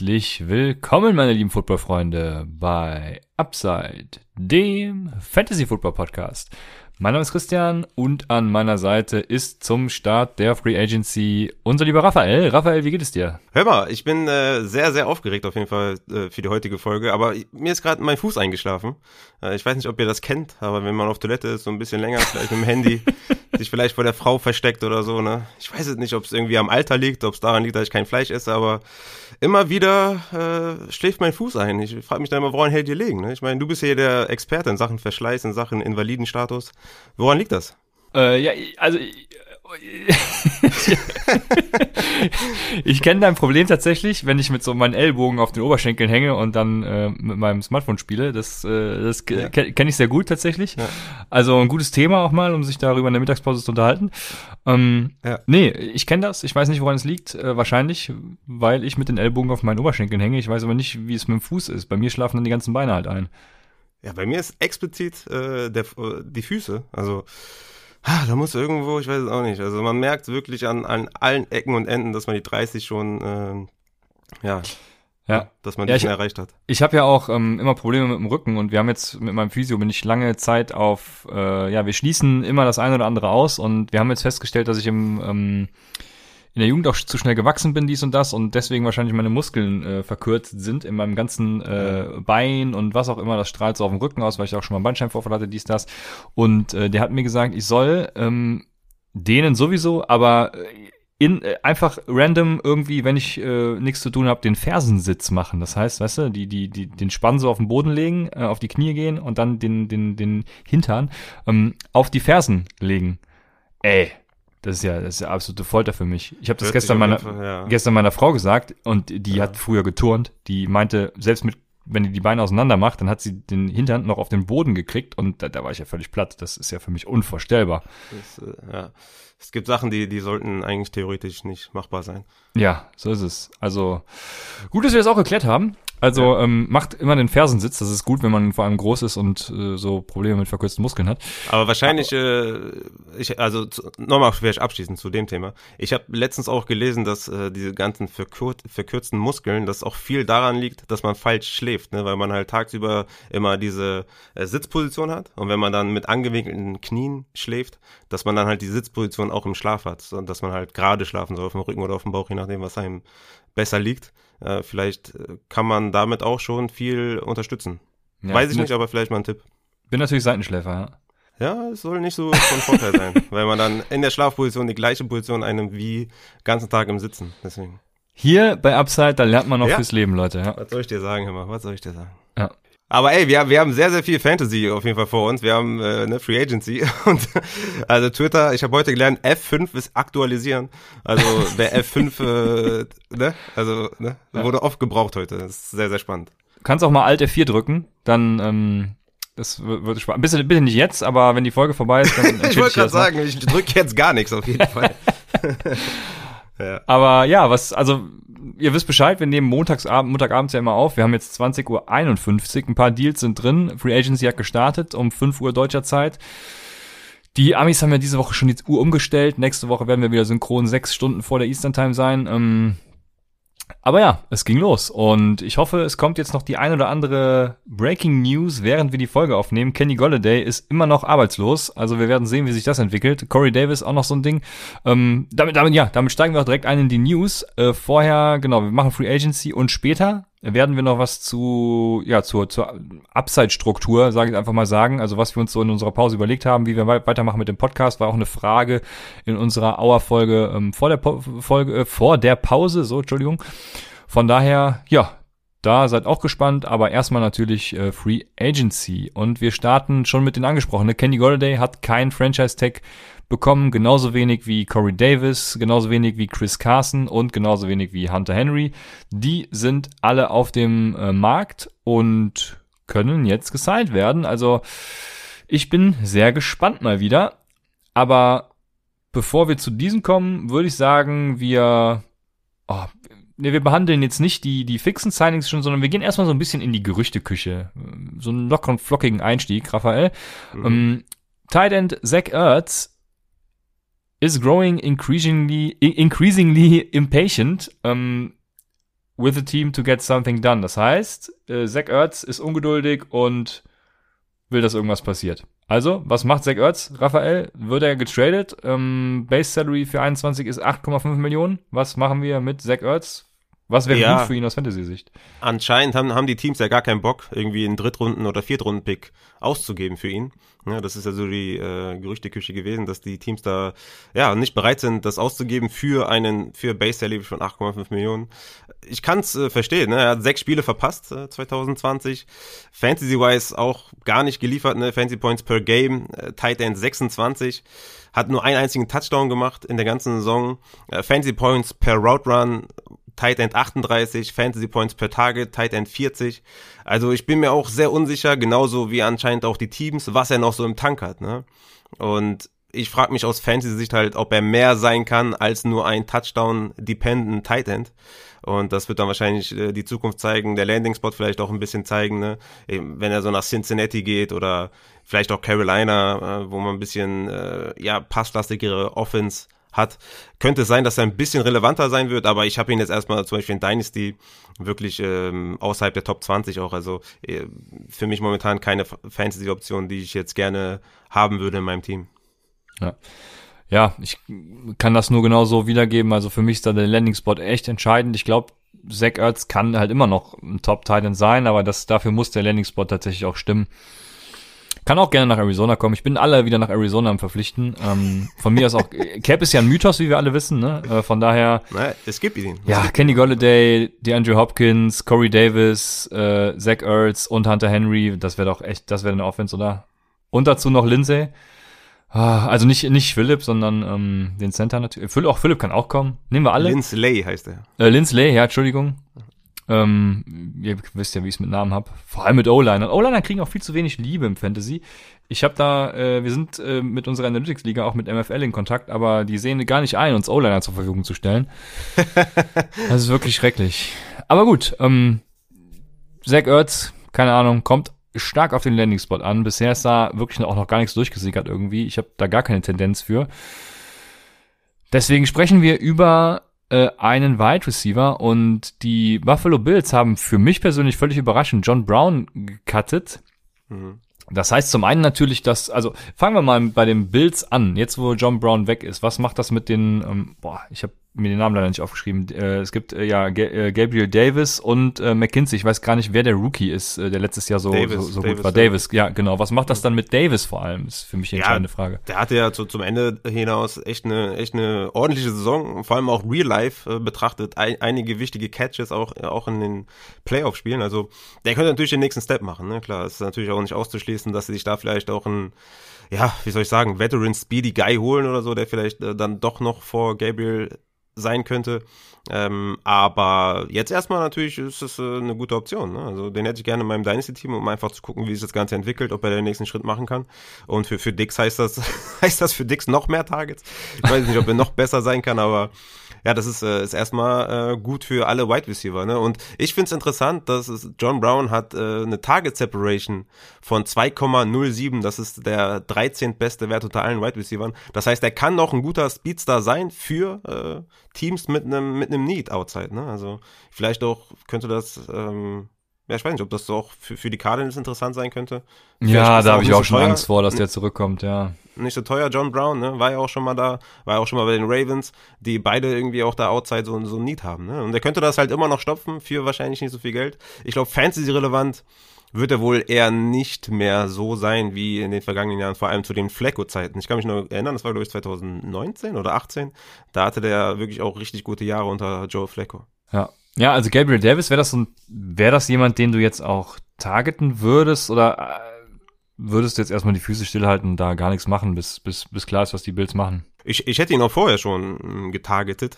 Herzlich willkommen, meine lieben Footballfreunde, bei Upside, dem Fantasy Football Podcast. Mein Name ist Christian und an meiner Seite ist zum Start der Free Agency unser lieber Raphael. Raphael, wie geht es dir? Hör mal, ich bin äh, sehr, sehr aufgeregt auf jeden Fall äh, für die heutige Folge, aber mir ist gerade mein Fuß eingeschlafen. Äh, ich weiß nicht, ob ihr das kennt, aber wenn man auf Toilette ist, so ein bisschen länger, vielleicht mit dem Handy, sich vielleicht vor der Frau versteckt oder so, ne? Ich weiß jetzt nicht, ob es irgendwie am Alter liegt, ob es daran liegt, dass ich kein Fleisch esse, aber immer wieder äh, schläft mein Fuß ein. Ich frage mich dann immer, woran hält ihr legen? Ne? Ich meine, du bist hier der Experte in Sachen Verschleiß, in Sachen Invalidenstatus. Woran liegt das? Äh, ja, also ich kenne dein Problem tatsächlich, wenn ich mit so meinen Ellbogen auf den Oberschenkeln hänge und dann äh, mit meinem Smartphone spiele. Das, äh, das ja. kenne ich sehr gut tatsächlich. Ja. Also ein gutes Thema auch mal, um sich darüber in der Mittagspause zu unterhalten. Ähm, ja. Nee, ich kenne das. Ich weiß nicht, woran es liegt. Äh, wahrscheinlich, weil ich mit den Ellbogen auf meinen Oberschenkeln hänge. Ich weiß aber nicht, wie es mit dem Fuß ist. Bei mir schlafen dann die ganzen Beine halt ein. Ja, bei mir ist explizit äh, der, äh, die Füße. Also ah, da muss irgendwo, ich weiß es auch nicht. Also man merkt wirklich an, an allen Ecken und Enden, dass man die 30 schon, ähm, ja, ja. dass man die ja, schon erreicht hat. Ich habe ja auch ähm, immer Probleme mit dem Rücken und wir haben jetzt mit meinem Physio bin ich lange Zeit auf, äh, ja, wir schließen immer das eine oder andere aus und wir haben jetzt festgestellt, dass ich im ähm, in der Jugend auch zu schnell gewachsen bin, dies und das, und deswegen wahrscheinlich meine Muskeln äh, verkürzt sind in meinem ganzen äh, Bein und was auch immer, das strahlt so auf dem Rücken aus, weil ich auch schon mal einen Bandscheibenvorfall hatte, dies, das. Und äh, der hat mir gesagt, ich soll ähm, denen sowieso, aber äh, in äh, einfach random irgendwie, wenn ich äh, nichts zu tun habe, den Fersensitz machen. Das heißt, weißt du, die die die den Spann so auf den Boden legen, äh, auf die Knie gehen und dann den den den Hintern ähm, auf die Fersen legen. Ey, das ist ja, das ist ja absolute Folter für mich. Ich habe das gestern meiner, Fall, ja. gestern meiner Frau gesagt und die ja. hat früher geturnt. Die meinte, selbst mit, wenn die die Beine auseinander macht, dann hat sie den Hintern noch auf den Boden gekriegt und da, da war ich ja völlig platt. Das ist ja für mich unvorstellbar. Das, äh, ja. Es gibt Sachen, die, die sollten eigentlich theoretisch nicht machbar sein. Ja, so ist es. Also gut, dass wir das auch geklärt haben. Also ja. ähm, macht immer den Fersensitz, das ist gut, wenn man vor allem groß ist und äh, so Probleme mit verkürzten Muskeln hat. Aber wahrscheinlich, äh, ich, also nochmal vielleicht abschließend zu dem Thema. Ich habe letztens auch gelesen, dass äh, diese ganzen verkür verkürzten Muskeln, das auch viel daran liegt, dass man falsch schläft, ne? weil man halt tagsüber immer diese äh, Sitzposition hat und wenn man dann mit angewinkelten Knien schläft, dass man dann halt die Sitzposition auch im Schlaf hat und dass man halt gerade schlafen soll, auf dem Rücken oder auf dem Bauch, je nachdem, was einem besser liegt. Äh, vielleicht äh, kann man damit auch schon viel unterstützen. Ja, Weiß ich nicht, aber vielleicht mal ein Tipp. Bin natürlich Seitenschläfer, ja. Ja, es soll nicht so von Vorteil sein, weil man dann in der Schlafposition die gleiche Position einem wie ganzen Tag im Sitzen. Deswegen. Hier bei Upside, da lernt man noch ja. fürs Leben, Leute. Ja. Was soll ich dir sagen, hör mal, was soll ich dir sagen? Ja. Aber ey, wir, wir haben sehr, sehr viel Fantasy auf jeden Fall vor uns. Wir haben äh, eine Free Agency und also Twitter, ich habe heute gelernt, F5 ist aktualisieren. Also der F5, äh, ne? Also, ne? Wurde oft gebraucht heute. Das ist sehr, sehr spannend. Du kannst auch mal Alt F4 drücken, dann ähm, das wird spannend. Bitte, bitte nicht jetzt, aber wenn die Folge vorbei ist, dann Ich wollte gerade sagen, ich drücke jetzt gar nichts auf jeden Fall. Aber ja, was, also ihr wisst Bescheid, wir nehmen montagsabend, Montagabends ja immer auf. Wir haben jetzt 20.51 Uhr. Ein paar Deals sind drin. Free Agency hat gestartet um 5 Uhr deutscher Zeit. Die Amis haben ja diese Woche schon die Uhr umgestellt. Nächste Woche werden wir wieder synchron sechs Stunden vor der Eastern Time sein. Ähm, aber ja, es ging los und ich hoffe, es kommt jetzt noch die ein oder andere Breaking News, während wir die Folge aufnehmen. Kenny Golladay ist immer noch arbeitslos, also wir werden sehen, wie sich das entwickelt. Corey Davis auch noch so ein Ding. Ähm, damit, damit, ja, damit steigen wir auch direkt ein in die News. Äh, vorher, genau, wir machen Free Agency und später werden wir noch was zu, ja, zur, zur Upside-Struktur, sage ich einfach mal sagen. Also was wir uns so in unserer Pause überlegt haben, wie wir weitermachen mit dem Podcast, war auch eine Frage in unserer Auer-Folge ähm, vor der po Folge, äh, vor der Pause, so, Entschuldigung. Von daher, ja, da seid auch gespannt, aber erstmal natürlich äh, Free Agency. Und wir starten schon mit den angesprochenen. Kenny Golladay hat kein Franchise-Tag bekommen, genauso wenig wie Corey Davis, genauso wenig wie Chris Carson und genauso wenig wie Hunter Henry. Die sind alle auf dem äh, Markt und können jetzt gesigned werden. Also ich bin sehr gespannt mal wieder. Aber bevor wir zu diesen kommen, würde ich sagen, wir, oh, ne, wir behandeln jetzt nicht die, die fixen Signings schon, sondern wir gehen erstmal so ein bisschen in die Gerüchteküche. So einen lockeren, flockigen Einstieg, Raphael. Mhm. Ähm, Tight End Zach Ertz is growing increasingly, increasingly impatient. Ähm, with the team to get something done. Das heißt, äh, Zach Ertz ist ungeduldig und will, dass irgendwas passiert. Also, was macht Zach Ertz? Raphael, wird er getradet? Ähm, Base Salary für 21 ist 8,5 Millionen. Was machen wir mit Zach Ertz? Was wäre ja, gut für ihn aus Fantasy-Sicht? Anscheinend haben, haben die Teams ja gar keinen Bock, irgendwie einen Drittrunden- oder Viertrunden-Pick auszugeben für ihn. Ja, das ist ja so die äh, Gerüchteküche gewesen, dass die Teams da ja nicht bereit sind, das auszugeben für einen für Base Salary von 8,5 Millionen. Ich kann es äh, verstehen. Ne? Er hat sechs Spiele verpasst äh, 2020. Fantasy-wise auch gar nicht geliefert. Ne? Fantasy Points per Game, äh, Tight End 26 hat nur einen einzigen Touchdown gemacht in der ganzen Saison. Äh, Fantasy Points per Route Run Tight End 38, Fantasy Points per Target, Tight End 40. Also ich bin mir auch sehr unsicher, genauso wie anscheinend auch die Teams, was er noch so im Tank hat. Ne? Und ich frage mich aus Fantasy-Sicht halt, ob er mehr sein kann als nur ein Touchdown-dependent Tight End. Und das wird dann wahrscheinlich äh, die Zukunft zeigen, der Landing-Spot vielleicht auch ein bisschen zeigen, ne? wenn er so nach Cincinnati geht oder vielleicht auch Carolina, äh, wo man ein bisschen äh, ja passlastigere Offense hat. Könnte sein, dass er ein bisschen relevanter sein wird, aber ich habe ihn jetzt erstmal zum Beispiel in Dynasty wirklich ähm, außerhalb der Top 20 auch. Also äh, für mich momentan keine Fantasy-Option, die ich jetzt gerne haben würde in meinem Team. Ja. Ja, ich kann das nur genauso wiedergeben. Also für mich ist da der Landing-Spot echt entscheidend. Ich glaube, Zach Ertz kann halt immer noch ein Top-Titan sein, aber das, dafür muss der Landing-Spot tatsächlich auch stimmen. Kann auch gerne nach Arizona kommen. Ich bin alle wieder nach Arizona am Verpflichten. Ähm, von mir aus auch. Cap ist ja ein Mythos, wie wir alle wissen. Ne? Äh, von daher. Na, es gibt ihn. Ja, Kenny Golladay, DeAndre Hopkins, Corey Davis, äh, Zach Ertz und Hunter Henry. Das wäre doch echt, das wäre eine Offense, oder? Und dazu noch Lindsay. Ah, also nicht, nicht Philipp, sondern ähm, den Center natürlich. Auch Philipp kann auch kommen. Nehmen wir alle. Linsley heißt er. Äh, Linsley, ja, Entschuldigung. Ähm, ihr wisst ja, wie ich es mit Namen hab. Vor allem mit O-Liner. O-Liner kriegen auch viel zu wenig Liebe im Fantasy. Ich habe da, äh, wir sind äh, mit unserer Analytics-Liga auch mit MFL in Kontakt, aber die sehen gar nicht ein, uns O-Liner zur Verfügung zu stellen. das ist wirklich schrecklich. Aber gut, ähm, Zach Ertz, keine Ahnung, kommt stark auf den Landing-Spot an. Bisher ist da wirklich auch noch gar nichts durchgesickert irgendwie. Ich habe da gar keine Tendenz für. Deswegen sprechen wir über äh, einen Wide Receiver und die Buffalo Bills haben für mich persönlich völlig überraschend John Brown gecuttet. Mhm. Das heißt zum einen natürlich, dass, also fangen wir mal bei den Bills an, jetzt wo John Brown weg ist, was macht das mit den, ähm, boah, ich habe mir den Namen leider nicht aufgeschrieben. Äh, es gibt äh, ja G äh, Gabriel Davis und äh, McKinsey. Ich weiß gar nicht, wer der Rookie ist, äh, der letztes Jahr so, Davis, so, so Davis, gut war. Davis, ja, genau. Was macht das dann mit Davis vor allem? Ist für mich die entscheidende ja, Frage. Der hatte ja zu, zum Ende hinaus echt eine, echt eine ordentliche Saison, vor allem auch Real Life äh, betrachtet. Ein, einige wichtige Catches auch, auch in den Playoff-Spielen. Also der könnte natürlich den nächsten Step machen. Ne? Klar, ist natürlich auch nicht auszuschließen, dass sie sich da vielleicht auch ein ja, wie soll ich sagen, Veteran Speedy Guy holen oder so, der vielleicht äh, dann doch noch vor Gabriel sein könnte. Ähm, aber jetzt erstmal natürlich ist es äh, eine gute Option. Ne? Also den hätte ich gerne in meinem Dynasty-Team, um einfach zu gucken, wie sich das Ganze entwickelt, ob er den nächsten Schritt machen kann. Und für, für Dix heißt das, heißt das für Dix noch mehr Targets. Ich weiß nicht, ob er noch besser sein kann, aber ja, das ist, äh, ist erstmal äh, gut für alle Wide Receiver. Ne? Und ich finde es interessant, dass es, John Brown hat äh, eine Target Separation von 2,07. Das ist der 13. beste Wert unter allen Wide Receivers. Das heißt, er kann noch ein guter Speedstar sein für äh, Teams mit einem mit einem Need Outside. Ne? Also vielleicht auch könnte das ähm, ja, ich weiß nicht, ob das auch für, für die Cardinals interessant sein könnte. Vielleicht ja, da habe ich auch schon teuer. Angst vor, dass der zurückkommt, ja. Nicht so teuer, John Brown, ne? War ja auch schon mal da, war ja auch schon mal bei den Ravens, die beide irgendwie auch da outside so, so ein Need haben, ne? Und der könnte das halt immer noch stopfen für wahrscheinlich nicht so viel Geld. Ich glaube, Fantasy-relevant wird er wohl eher nicht mehr so sein wie in den vergangenen Jahren, vor allem zu den Flecko-Zeiten. Ich kann mich noch erinnern, das war glaube ich 2019 oder 18. Da hatte der wirklich auch richtig gute Jahre unter Joe Flecko. Ja, ja, also Gabriel Davis, wäre das so ein, wäre das jemand, den du jetzt auch targeten würdest oder äh, würdest du jetzt erstmal die Füße stillhalten und da gar nichts machen, bis, bis, bis klar ist, was die Bills machen? Ich, ich hätte ihn auch vorher schon hm, getargetet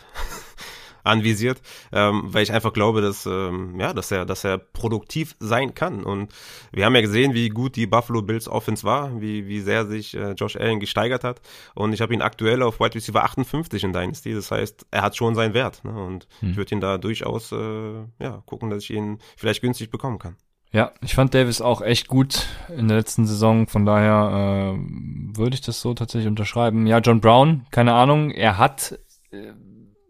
anvisiert, ähm, weil ich einfach glaube, dass ähm, ja, dass er, dass er produktiv sein kann. Und wir haben ja gesehen, wie gut die Buffalo Bills Offense war, wie wie sehr sich äh, Josh Allen gesteigert hat. Und ich habe ihn aktuell auf Wide Receiver 58 in Dynasty. Das heißt, er hat schon seinen Wert. Ne? Und hm. ich würde ihn da durchaus äh, ja gucken, dass ich ihn vielleicht günstig bekommen kann. Ja, ich fand Davis auch echt gut in der letzten Saison, von daher äh, würde ich das so tatsächlich unterschreiben. Ja, John Brown, keine Ahnung, er hat äh,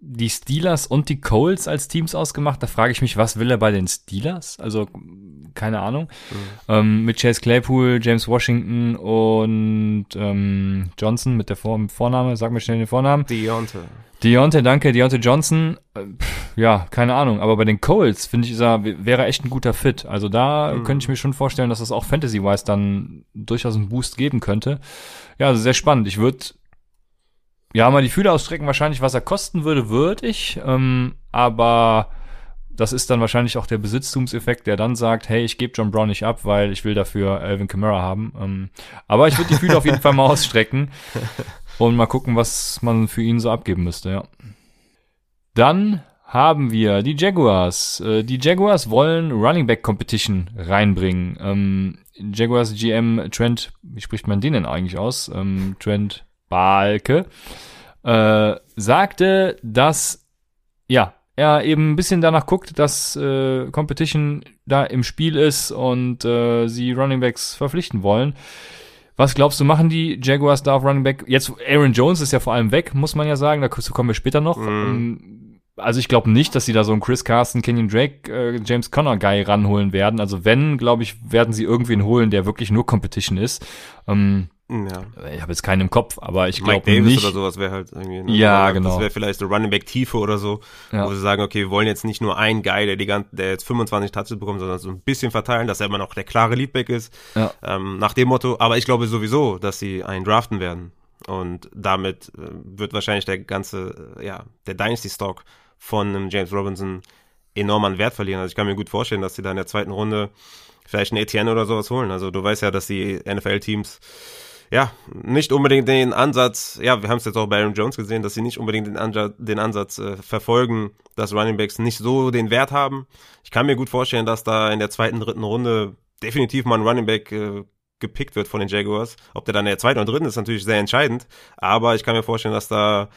die Steelers und die Colts als Teams ausgemacht. Da frage ich mich, was will er bei den Steelers? Also, keine Ahnung. Mhm. Ähm, mit Chase Claypool, James Washington und ähm, Johnson mit der Vor Vorname. Sag mir schnell den Vornamen. Deontay. Deontay, danke. Deontay Johnson. Äh, ja, keine Ahnung. Aber bei den Colts, finde ich, er, wäre echt ein guter Fit. Also da mhm. könnte ich mir schon vorstellen, dass das auch Fantasy-wise dann durchaus einen Boost geben könnte. Ja, also sehr spannend. Ich würde ja, mal die Fühler ausstrecken, wahrscheinlich, was er kosten würde, würde ich. Ähm, aber das ist dann wahrscheinlich auch der Besitztumseffekt, der dann sagt, hey, ich gebe John Brown nicht ab, weil ich will dafür Alvin Kamara haben. Ähm, aber ich würde die Fühler auf jeden Fall mal ausstrecken und mal gucken, was man für ihn so abgeben müsste, ja. Dann haben wir die Jaguars. Äh, die Jaguars wollen Running Back Competition reinbringen. Ähm, Jaguars GM Trent, wie spricht man den denn eigentlich aus? Ähm, Trent Balke, äh, sagte, dass ja, er eben ein bisschen danach guckt, dass äh, Competition da im Spiel ist und äh, sie Running Backs verpflichten wollen. Was glaubst du, machen die Jaguars da auf Running Back? Jetzt, Aaron Jones ist ja vor allem weg, muss man ja sagen, dazu kommen wir später noch. Mm. Also ich glaube nicht, dass sie da so einen Chris Carson, Kenyon Drake, äh, James Conner Guy ranholen werden. Also wenn, glaube ich, werden sie irgendwen holen, der wirklich nur Competition ist. Ähm, ja. Ich habe jetzt keinen im Kopf, aber ich glaube nicht. oder sowas wäre halt irgendwie. Ne? Ja, oder genau. Das wäre vielleicht so Running Back Tiefe oder so, ja. wo sie sagen, okay, wir wollen jetzt nicht nur einen Guy, der die ganze, der jetzt 25 Touches bekommt, sondern so ein bisschen verteilen, dass er immer noch der klare Leadback ist. Ja. Ähm, nach dem Motto. Aber ich glaube sowieso, dass sie einen draften werden. Und damit äh, wird wahrscheinlich der ganze, ja, der Dynasty Stock von einem James Robinson enorm an Wert verlieren. Also ich kann mir gut vorstellen, dass sie da in der zweiten Runde vielleicht einen Etienne oder sowas holen. Also du weißt ja, dass die NFL-Teams ja, nicht unbedingt den Ansatz, ja, wir haben es jetzt auch bei Aaron Jones gesehen, dass sie nicht unbedingt den, Ansatz, den Ansatz äh, verfolgen, dass Running Backs nicht so den Wert haben. Ich kann mir gut vorstellen, dass da in der zweiten, dritten Runde definitiv mal ein Running Back äh, gepickt wird von den Jaguars. Ob der dann in der zweiten oder dritten ist natürlich sehr entscheidend, aber ich kann mir vorstellen, dass da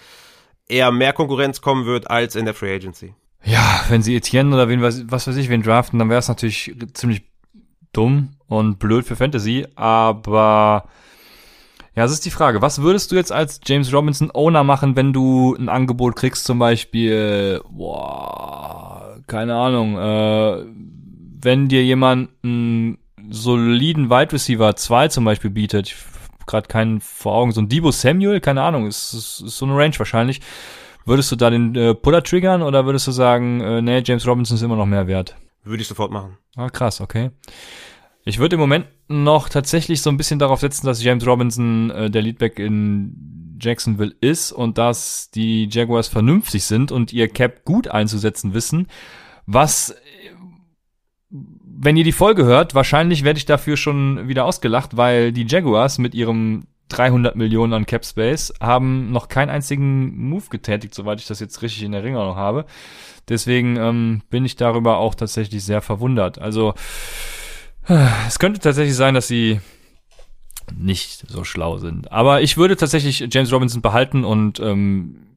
eher mehr Konkurrenz kommen wird als in der Free Agency. Ja, wenn sie Etienne oder wen, was, was weiß ich, wen draften, dann wäre es natürlich ziemlich dumm und blöd für Fantasy, aber ja, das ist die Frage. Was würdest du jetzt als James Robinson Owner machen, wenn du ein Angebot kriegst, zum Beispiel, boah, keine Ahnung, äh, wenn dir jemand einen soliden Wide Receiver 2 zum Beispiel bietet, gerade keinen vor Augen, so ein Debo Samuel, keine Ahnung, ist, ist, ist so eine Range wahrscheinlich. Würdest du da den äh, Puller triggern oder würdest du sagen, äh, nee, James Robinson ist immer noch mehr wert? Würde ich sofort machen. Ah, krass, okay. Ich würde im Moment noch tatsächlich so ein bisschen darauf setzen, dass James Robinson äh, der Leadback in Jacksonville ist und dass die Jaguars vernünftig sind und ihr Cap gut einzusetzen wissen. Was, wenn ihr die Folge hört, wahrscheinlich werde ich dafür schon wieder ausgelacht, weil die Jaguars mit ihrem 300 Millionen an Cap Space haben noch keinen einzigen Move getätigt, soweit ich das jetzt richtig in Erinnerung habe. Deswegen ähm, bin ich darüber auch tatsächlich sehr verwundert. Also es könnte tatsächlich sein, dass sie nicht so schlau sind. Aber ich würde tatsächlich James Robinson behalten und ähm,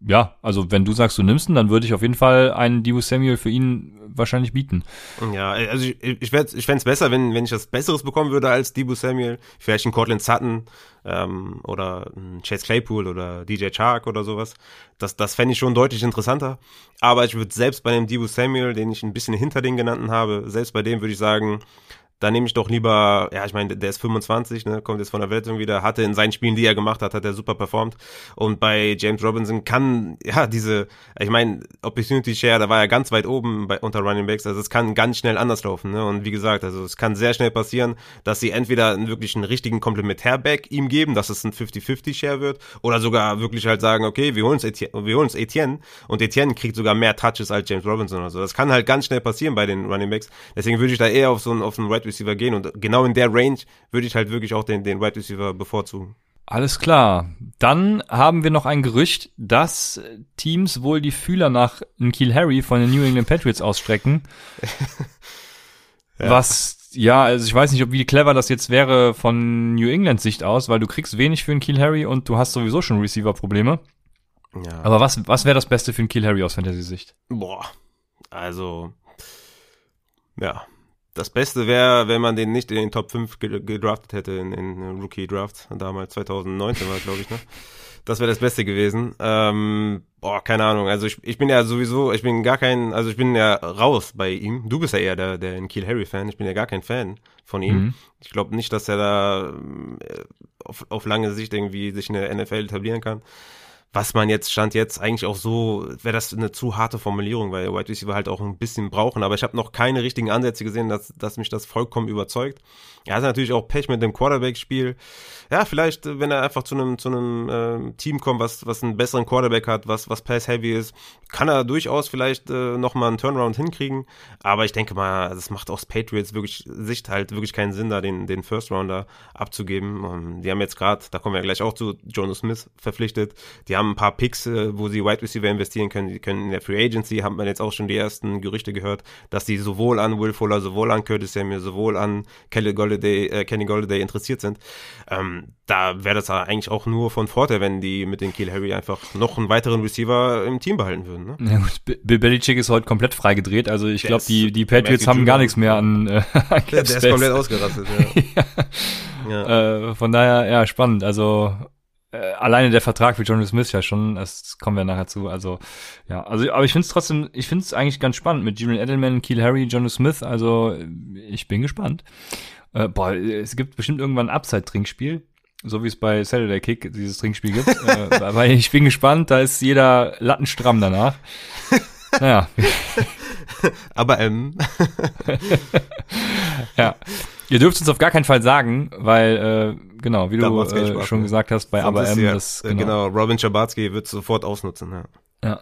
ja, also wenn du sagst, du nimmst ihn, dann würde ich auf jeden Fall einen Dibu Samuel für ihn wahrscheinlich bieten. Ja, also ich, ich, ich fände es besser, wenn, wenn ich was Besseres bekommen würde als Dibu Samuel. Vielleicht ein Cortland Sutton ähm, oder ein Chase Claypool oder DJ Chark oder sowas. Das, das fände ich schon deutlich interessanter. Aber ich würde selbst bei dem Dibu Samuel, den ich ein bisschen hinter den genannten habe, selbst bei dem würde ich sagen, da nehme ich doch lieber, ja, ich meine, der ist 25, ne, kommt jetzt von der Verletzung wieder, hatte in seinen Spielen, die er gemacht hat, hat er super performt. Und bei James Robinson kann, ja, diese, ich meine, Opportunity Share, da war er ganz weit oben bei, unter Running Backs, also es kann ganz schnell anders laufen, ne, und wie gesagt, also es kann sehr schnell passieren, dass sie entweder einen wirklich einen richtigen Komplementärback ihm geben, dass es ein 50-50 Share wird, oder sogar wirklich halt sagen, okay, wir holen uns Etienne, wir holen uns Etienne, und Etienne kriegt sogar mehr Touches als James Robinson oder so. Das kann halt ganz schnell passieren bei den Running Backs. Deswegen würde ich da eher auf so einen, auf einen Red Receiver gehen und genau in der Range würde ich halt wirklich auch den, den Wide Receiver bevorzugen. Alles klar. Dann haben wir noch ein Gerücht, dass Teams wohl die Fühler nach Kiel Harry von den New England Patriots ausstrecken. ja. Was, ja, also ich weiß nicht, ob wie clever das jetzt wäre von New England Sicht aus, weil du kriegst wenig für einen Kiel Harry und du hast sowieso schon Receiver-Probleme. Ja. Aber was, was wäre das Beste für einen Kiel Harry aus Fantasy-Sicht? Boah, also, ja, das Beste wäre, wenn man den nicht in den Top 5 gedraftet hätte in, in Rookie Draft, damals 2019 war glaube ich, ne? Das wäre das Beste gewesen. Ähm, boah, keine Ahnung. Also ich, ich bin ja sowieso, ich bin gar kein, also ich bin ja raus bei ihm. Du bist ja eher der, der Kiel Harry Fan. Ich bin ja gar kein Fan von ihm. Mhm. Ich glaube nicht, dass er da äh, auf, auf lange Sicht irgendwie sich in der NFL etablieren kann was man jetzt stand jetzt eigentlich auch so, wäre das eine zu harte Formulierung, weil White Receiver halt auch ein bisschen brauchen, aber ich habe noch keine richtigen Ansätze gesehen, dass, dass mich das vollkommen überzeugt. Er hat natürlich auch Pech mit dem Quarterback-Spiel. Ja, vielleicht, wenn er einfach zu einem zu einem äh, Team kommt, was was einen besseren Quarterback hat, was was Pass-heavy ist, kann er durchaus vielleicht äh, noch mal einen Turnaround hinkriegen. Aber ich denke mal, das macht aus Patriots wirklich Sicht halt wirklich keinen Sinn, da den den First Rounder abzugeben. Und die haben jetzt gerade, da kommen wir gleich auch zu Jonas Smith verpflichtet. Die haben ein paar Picks, äh, wo sie Wide Receiver investieren können. Die können in der Free Agency, haben wir jetzt auch schon die ersten Gerüchte gehört, dass die sowohl an Will Fuller, sowohl an Curtis Samuel, sowohl an Kelly Golladay, äh, Kenny Golladay interessiert sind. Ähm, da wäre das eigentlich auch nur von Vorteil, wenn die mit den Kiel Harry einfach noch einen weiteren Receiver im Team behalten würden. Ne? Ja gut, Bill Belichick ist heute komplett freigedreht. Also ich glaube, die, die Patriots haben gar nichts mehr an, äh, an der, der ist komplett ausgerastet. Ja. ja. ja. Äh, von daher, ja, spannend. Also äh, alleine der Vertrag für John Smith ja schon, das kommen wir nachher zu. Also ja, also aber ich finde es trotzdem, ich finde es eigentlich ganz spannend mit Julian Edelman, Keel Harry, John Smith. Also ich bin gespannt. Äh, boah, es gibt bestimmt irgendwann ein Upside-Trinkspiel, so wie es bei Saturday Kick dieses Trinkspiel gibt. äh, aber ich bin gespannt, da ist jeder lattenstramm danach. Naja. aber ähm. ja. Ihr dürft uns auf gar keinen Fall sagen, weil, äh, genau, wie du äh, schon gesagt hast, bei Aber M, das, genau. genau, Robin Schabatsky wird sofort ausnutzen, ja. Ja.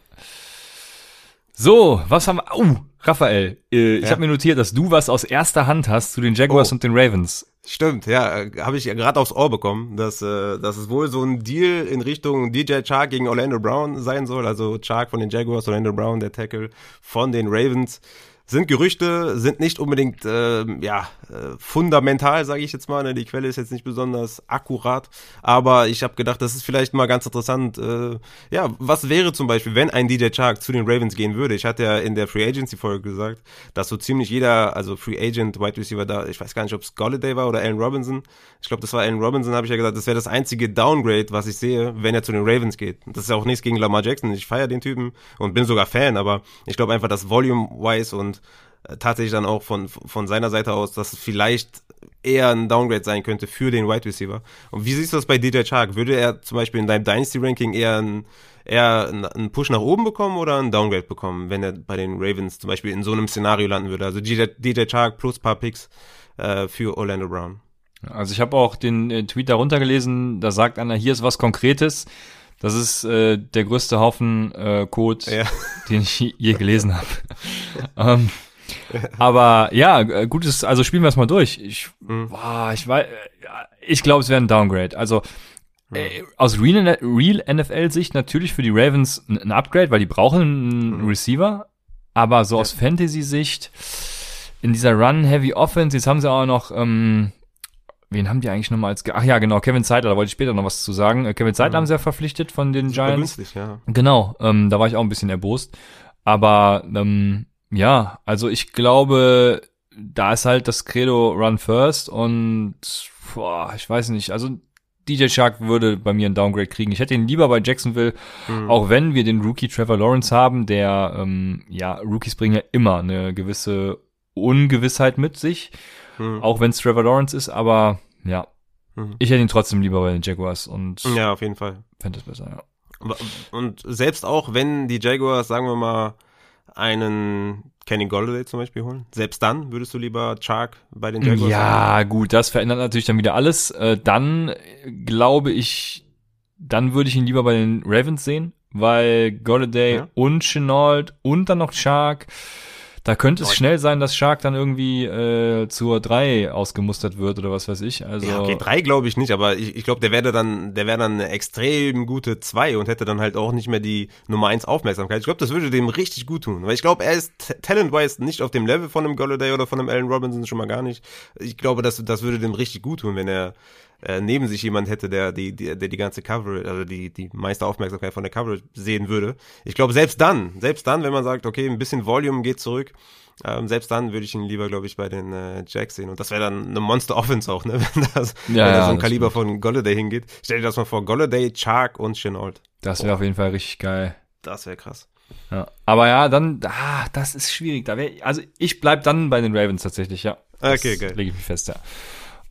So, was haben wir, oh, Raphael, äh, ich ja. habe mir notiert, dass du was aus erster Hand hast zu den Jaguars oh. und den Ravens. Stimmt, ja, äh, habe ich ja gerade aufs Ohr bekommen, dass, äh, dass es wohl so ein Deal in Richtung DJ Chark gegen Orlando Brown sein soll. Also Chark von den Jaguars, Orlando Brown, der Tackle von den Ravens sind Gerüchte, sind nicht unbedingt äh, ja äh, fundamental, sage ich jetzt mal. Ne? Die Quelle ist jetzt nicht besonders akkurat, aber ich habe gedacht, das ist vielleicht mal ganz interessant. Äh, ja, was wäre zum Beispiel, wenn ein DJ Chark zu den Ravens gehen würde? Ich hatte ja in der Free Agency Folge gesagt, dass so ziemlich jeder, also Free Agent, Wide Receiver da, ich weiß gar nicht, ob es Golladay war oder Allen Robinson. Ich glaube, das war Allen Robinson, habe ich ja gesagt, das wäre das einzige Downgrade, was ich sehe, wenn er zu den Ravens geht. Das ist ja auch nichts gegen Lamar Jackson. Ich feiere den Typen und bin sogar Fan, aber ich glaube einfach, dass Volume-wise und äh, tatsächlich dann auch von, von seiner Seite aus, dass es vielleicht eher ein Downgrade sein könnte für den Wide Receiver. Und wie siehst du das bei DJ Chark? Würde er zum Beispiel in deinem Dynasty Ranking eher ein eher einen Push nach oben bekommen oder einen Downgrade bekommen, wenn er bei den Ravens zum Beispiel in so einem Szenario landen würde? Also DJ, DJ Chark plus paar Picks äh, für Orlando Brown. Also ich habe auch den äh, Tweet darunter gelesen, da sagt einer, hier ist was Konkretes. Das ist äh, der größte Haufen äh, Code, ja. den ich je gelesen habe. ähm, aber ja, äh, gutes, also spielen wir es mal durch. Ich, mhm. boah, ich weiß, ich glaube, es wäre ein Downgrade. Also äh, aus Real, Real NFL-Sicht natürlich für die Ravens ein, Upgrade, weil die brauchen einen mhm. Receiver. Aber so ja. aus Fantasy-Sicht in dieser Run-Heavy Offense, jetzt haben sie auch noch, ähm, wen haben die eigentlich nochmal als, ach ja, genau, Kevin Zeitler, da wollte ich später noch was zu sagen. Äh, Kevin Zeitler haben sie ja verpflichtet von den Giants. Günstig, ja. Genau, ähm, da war ich auch ein bisschen erbost. Aber ähm, ja, also ich glaube, da ist halt das Credo Run First und boah, ich weiß nicht, also DJ Shark würde bei mir ein Downgrade kriegen. Ich hätte ihn lieber bei Jacksonville, mhm. auch wenn wir den Rookie Trevor Lawrence haben, der, ähm, ja, Rookies bringen ja immer eine gewisse Ungewissheit mit sich, mhm. auch wenn es Trevor Lawrence ist, aber ja, mhm. ich hätte ihn trotzdem lieber bei den Jaguars und ja, auf jeden Fall. Fände es besser, ja. Und selbst auch wenn die Jaguars, sagen wir mal, einen Kenny Golladay zum Beispiel holen? Selbst dann würdest du lieber Chark bei den Jaguars Ja, haben? gut, das verändert natürlich dann wieder alles. Äh, dann glaube ich, dann würde ich ihn lieber bei den Ravens sehen, weil Golladay ja. und Chenault und dann noch Chark da könnte es schnell sein, dass Shark dann irgendwie äh, zur 3 ausgemustert wird oder was weiß ich. Also ja, okay, 3 glaube ich nicht, aber ich, ich glaube, der wäre dann, der wäre dann eine extrem gute 2 und hätte dann halt auch nicht mehr die Nummer 1 Aufmerksamkeit. Ich glaube, das würde dem richtig gut tun. Weil ich glaube, er ist talent-wise nicht auf dem Level von einem Golladay oder von einem Allen Robinson schon mal gar nicht. Ich glaube, das, das würde dem richtig gut tun, wenn er äh, neben sich jemand hätte, der die, die, der die ganze Coverage, also die, die meiste Aufmerksamkeit von der Coverage sehen würde. Ich glaube, selbst dann, selbst dann, wenn man sagt, okay, ein bisschen Volume geht zurück, ähm, selbst dann würde ich ihn lieber, glaube ich, bei den äh, Jacks sehen. Und das wäre dann eine Monster-Offense auch, ne? wenn, das, ja, wenn das so ein Kaliber stimmt. von Golladay hingeht. Stell dir das mal vor, Golladay, Chark und Chenault. Das wäre auf jeden Fall richtig geil. Das wäre krass. Ja. Aber ja, dann, ah, das ist schwierig. Da wär, also ich bleib dann bei den Ravens tatsächlich, ja. Das okay, geil. Lege ich mich fest, ja.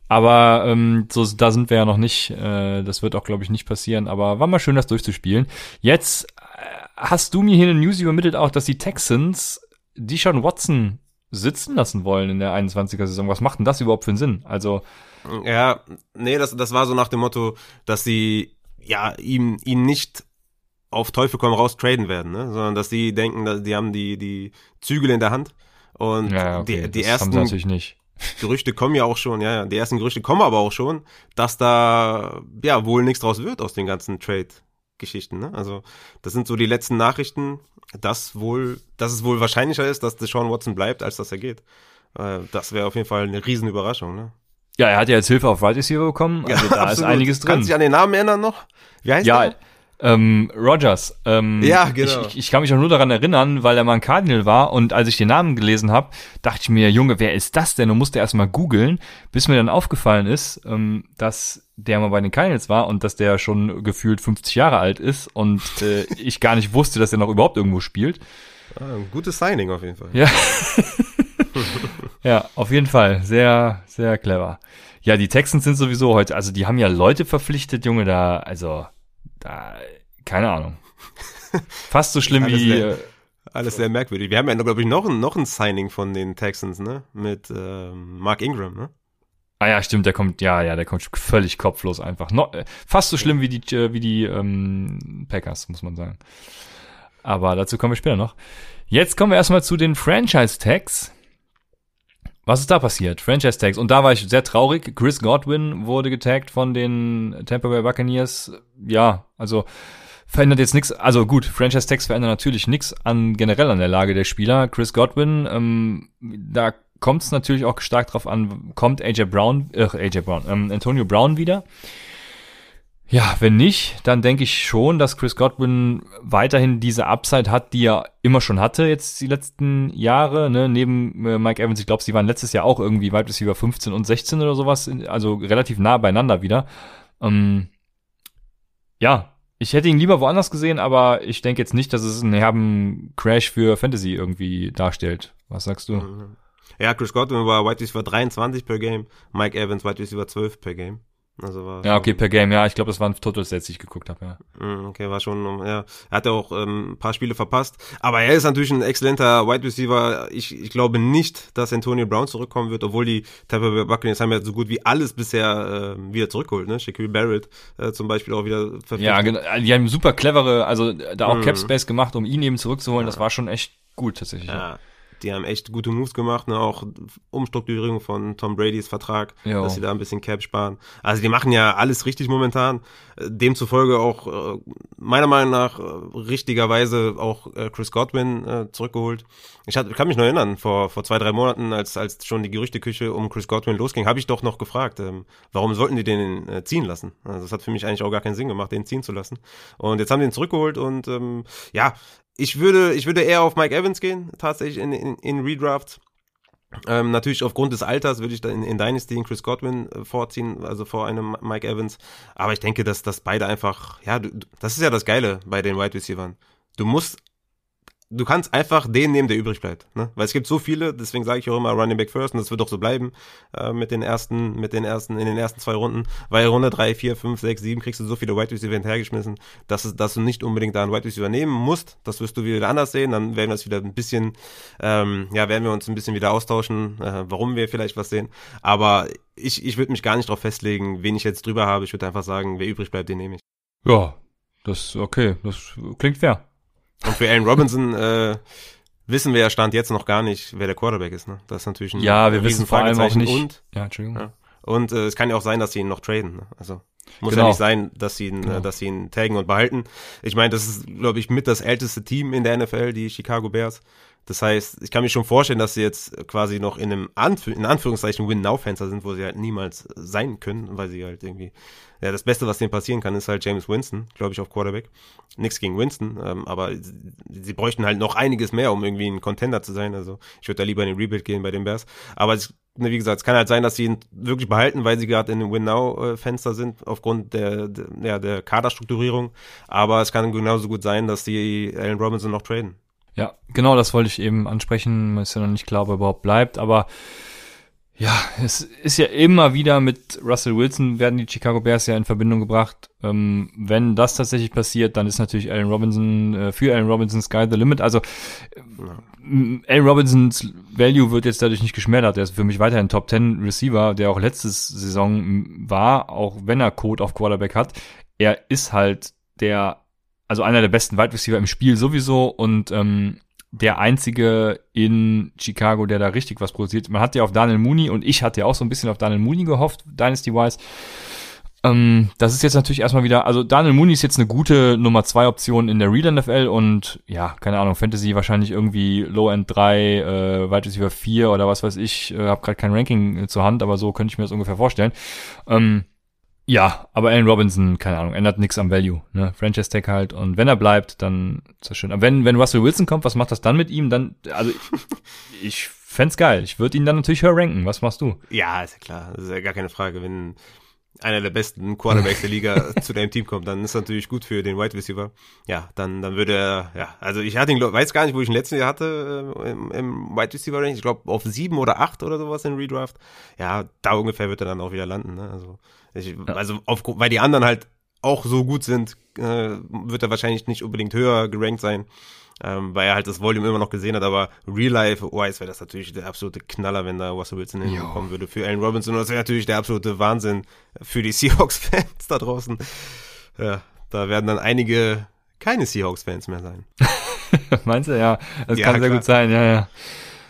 Aber ähm, so, da sind wir ja noch nicht. Äh, das wird auch, glaube ich, nicht passieren. Aber war mal schön, das durchzuspielen. Jetzt äh, hast du mir hier eine News übermittelt, auch, dass die Texans die schon Watson sitzen lassen wollen in der 21er Saison. Was macht denn das überhaupt für einen Sinn? Also ja, nee, das das war so nach dem Motto, dass sie ja ihm ihn nicht auf Teufel komm raus traden werden, ne? sondern dass sie denken, dass die haben die die Zügel in der Hand und ja, okay, die, die das ersten natürlich nicht. Gerüchte kommen ja auch schon, ja, ja, die ersten Gerüchte kommen aber auch schon, dass da ja wohl nichts draus wird aus den ganzen Trade Geschichten, ne? Also, das sind so die letzten Nachrichten, dass wohl, dass es wohl wahrscheinlicher ist, dass Deshaun Watson bleibt, als dass er geht. Äh, das wäre auf jeden Fall eine Riesenüberraschung, ne? Ja, er hat ja jetzt Hilfe auf Right Receiver bekommen, also ja, da absolut. ist einiges drin. Kannst du dich an den Namen erinnern noch? Wie heißt ja, der? Ähm, Rogers. Ähm, ja, genau. Ich, ich, ich, kann mich auch nur daran erinnern, weil er mal ein Cardinal war und als ich den Namen gelesen habe, dachte ich mir, Junge, wer ist das denn? Und musste erst mal googeln, bis mir dann aufgefallen ist, ähm, dass der mal bei den Cardinals war und dass der schon gefühlt 50 Jahre alt ist und äh, ich gar nicht wusste, dass er noch überhaupt irgendwo spielt. Ah, ein gutes Signing auf jeden Fall. Ja. ja, auf jeden Fall. Sehr, sehr clever. Ja, die Texans sind sowieso heute, also die haben ja Leute verpflichtet, Junge, da, also da, keine Ahnung. Fast so schlimm alles wie. Sehr, äh, alles sehr merkwürdig. Wir haben ja, glaube ich, noch ein, noch ein Signing von den Texans, ne? Mit ähm, Mark Ingram, ne? Ah ja, stimmt, der kommt, ja, ja, der kommt völlig kopflos einfach. No, äh, fast so schlimm wie die, äh, wie die ähm, Packers, muss man sagen. Aber dazu kommen wir später noch. Jetzt kommen wir erstmal zu den Franchise-Tags. Was ist da passiert? Franchise Tags. Und da war ich sehr traurig. Chris Godwin wurde getaggt von den Tampa Bay Buccaneers. Ja, also verändert jetzt nichts. Also gut, Franchise Tags verändern natürlich nichts an generell an der Lage der Spieler. Chris Godwin, ähm, da kommt es natürlich auch stark drauf an, kommt AJ Brown, äh, AJ Brown, ähm, Antonio Brown wieder. Ja, wenn nicht, dann denke ich schon, dass Chris Godwin weiterhin diese Upside hat, die er immer schon hatte jetzt die letzten Jahre, ne? neben äh, Mike Evans. Ich glaube, sie waren letztes Jahr auch irgendwie weit bis über 15 und 16 oder sowas, also relativ nah beieinander wieder. Ähm, ja, ich hätte ihn lieber woanders gesehen, aber ich denke jetzt nicht, dass es einen herben Crash für Fantasy irgendwie darstellt. Was sagst du? Ja, Chris Godwin war White Receiver 23 per Game, Mike Evans White Receiver 12 per Game. Also war ja, okay, per Game, ja. Ich glaube, das waren Total Sets, die ich geguckt habe, ja. Mm, okay, war schon, ja. Er hat ja auch ähm, ein paar Spiele verpasst. Aber er ist natürlich ein exzellenter Wide Receiver. Ich, ich glaube nicht, dass Antonio Brown zurückkommen wird, obwohl die Tampa Bay Buccaneers haben ja so gut wie alles bisher äh, wieder zurückgeholt, ne? Shaquille Barrett äh, zum Beispiel auch wieder verpflichtet. Ja, genau. Die haben super clevere, also da auch mm. Cap Space gemacht, um ihn eben zurückzuholen. Ja. Das war schon echt gut tatsächlich. Ja. ja die haben echt gute Moves gemacht, ne? auch Umstrukturierung von Tom Bradys Vertrag, jo. dass sie da ein bisschen Cap sparen. Also die machen ja alles richtig momentan. Demzufolge auch äh, meiner Meinung nach äh, richtigerweise auch äh, Chris Godwin äh, zurückgeholt. Ich, ich kann mich noch erinnern, vor, vor zwei, drei Monaten, als, als schon die Gerüchteküche um Chris Godwin losging, habe ich doch noch gefragt, ähm, warum sollten die den äh, ziehen lassen? Also das hat für mich eigentlich auch gar keinen Sinn gemacht, den ziehen zu lassen. Und jetzt haben die ihn zurückgeholt und ähm, ja, ich würde, ich würde eher auf Mike Evans gehen, tatsächlich in, in, in Redraft. Ähm, natürlich aufgrund des Alters würde ich da in, in Dynasty in Chris Godwin äh, vorziehen, also vor einem Mike Evans. Aber ich denke, dass, dass beide einfach, ja, du, das ist ja das Geile bei den Wide Receivers. Du musst du kannst einfach den nehmen, der übrig bleibt. Ne? Weil es gibt so viele, deswegen sage ich auch immer Running Back First und das wird auch so bleiben äh, mit den ersten, mit den ersten, in den ersten zwei Runden, weil Runde drei, vier, fünf, sechs, sieben kriegst du so viele Wide Receiver hinterhergeschmissen, dass, es, dass du nicht unbedingt da einen Wide Receiver nehmen musst. Das wirst du wieder anders sehen, dann werden wir es wieder ein bisschen, ähm, ja, werden wir uns ein bisschen wieder austauschen, äh, warum wir vielleicht was sehen. Aber ich, ich würde mich gar nicht darauf festlegen, wen ich jetzt drüber habe. Ich würde einfach sagen, wer übrig bleibt, den nehme ich. Ja, das okay, das klingt fair. Und für Allen Robinson äh, wissen wir ja Stand jetzt noch gar nicht, wer der Quarterback ist. Ne? Das ist natürlich ein Ja, wir wissen vor allem auch nicht. Und, ja, Entschuldigung. Ja. Und äh, es kann ja auch sein, dass sie ihn noch traden. Ne? Also muss genau. ja nicht sein, dass sie ihn, genau. äh, dass sie ihn taggen und behalten. Ich meine, das ist, glaube ich, mit das älteste Team in der NFL, die Chicago Bears. Das heißt, ich kann mir schon vorstellen, dass sie jetzt quasi noch in einem Anf in Anführungszeichen Win-Now-Fenster sind, wo sie halt niemals sein können, weil sie halt irgendwie, ja, das Beste, was denen passieren kann, ist halt James Winston, glaube ich, auf Quarterback. Nichts gegen Winston, ähm, aber sie, sie bräuchten halt noch einiges mehr, um irgendwie ein Contender zu sein. Also ich würde da lieber in den Rebuild gehen bei den Bears. Aber es, ne, wie gesagt, es kann halt sein, dass sie ihn wirklich behalten, weil sie gerade in dem Win-Now-Fenster sind, aufgrund der, der, ja, der Kaderstrukturierung. Aber es kann genauso gut sein, dass die Allen Robinson noch traden. Ja, genau, das wollte ich eben ansprechen. Ist ja noch nicht klar, ob er überhaupt bleibt, aber ja, es ist ja immer wieder mit Russell Wilson werden die Chicago Bears ja in Verbindung gebracht. Ähm, wenn das tatsächlich passiert, dann ist natürlich Allen Robinson äh, für Allen Robinson Sky the Limit. Also äh, Allen Robinsons Value wird jetzt dadurch nicht geschmälert. Er ist für mich weiterhin Top 10 Receiver, der auch letzte Saison war, auch wenn er Code auf Quarterback hat. Er ist halt der also einer der besten Wide Receiver im Spiel sowieso und ähm, der einzige in Chicago, der da richtig was produziert. Man hat ja auf Daniel Mooney und ich hatte ja auch so ein bisschen auf Daniel Mooney gehofft, Dynasty-wise. Ähm, das ist jetzt natürlich erstmal wieder, also Daniel Mooney ist jetzt eine gute Nummer zwei Option in der Real NFL und ja, keine Ahnung, Fantasy wahrscheinlich irgendwie Low End 3, äh, Wide Receiver 4 oder was weiß ich, äh, habe gerade kein Ranking äh, zur Hand, aber so könnte ich mir das ungefähr vorstellen. Ähm, ja, aber Allen Robinson, keine Ahnung, ändert nichts am Value, ne? Franchise Tag halt. Und wenn er bleibt, dann ist das schön. Aber wenn, wenn Russell Wilson kommt, was macht das dann mit ihm? Dann, also ich fänd's geil. Ich würde ihn dann natürlich höher ranken. Was machst du? Ja, ist ja klar. Das ist ja gar keine Frage. Wenn einer der besten Quarterbacks der Liga zu deinem Team kommt, dann ist das natürlich gut für den Wide Receiver. Ja, dann, dann würde er, ja, also ich hatte ihn, weiß gar nicht, wo ich ihn letztes Jahr hatte äh, im, im Wide Receiver Range. Ich glaube auf sieben oder acht oder sowas in Redraft. Ja, da ungefähr wird er dann auch wieder landen. Ne? Also, ich, also auf, weil die anderen halt auch so gut sind, äh, wird er wahrscheinlich nicht unbedingt höher gerankt sein ähm, weil er halt das Volume immer noch gesehen hat, aber Real Life wise wäre das natürlich der absolute Knaller, wenn da Russell Wilson hinkommen würde für Allen Robinson. Und das wäre natürlich der absolute Wahnsinn für die Seahawks-Fans da draußen. Ja, da werden dann einige keine Seahawks-Fans mehr sein. Meinst du? Ja, das ja, kann sehr gut sein, ja, ja.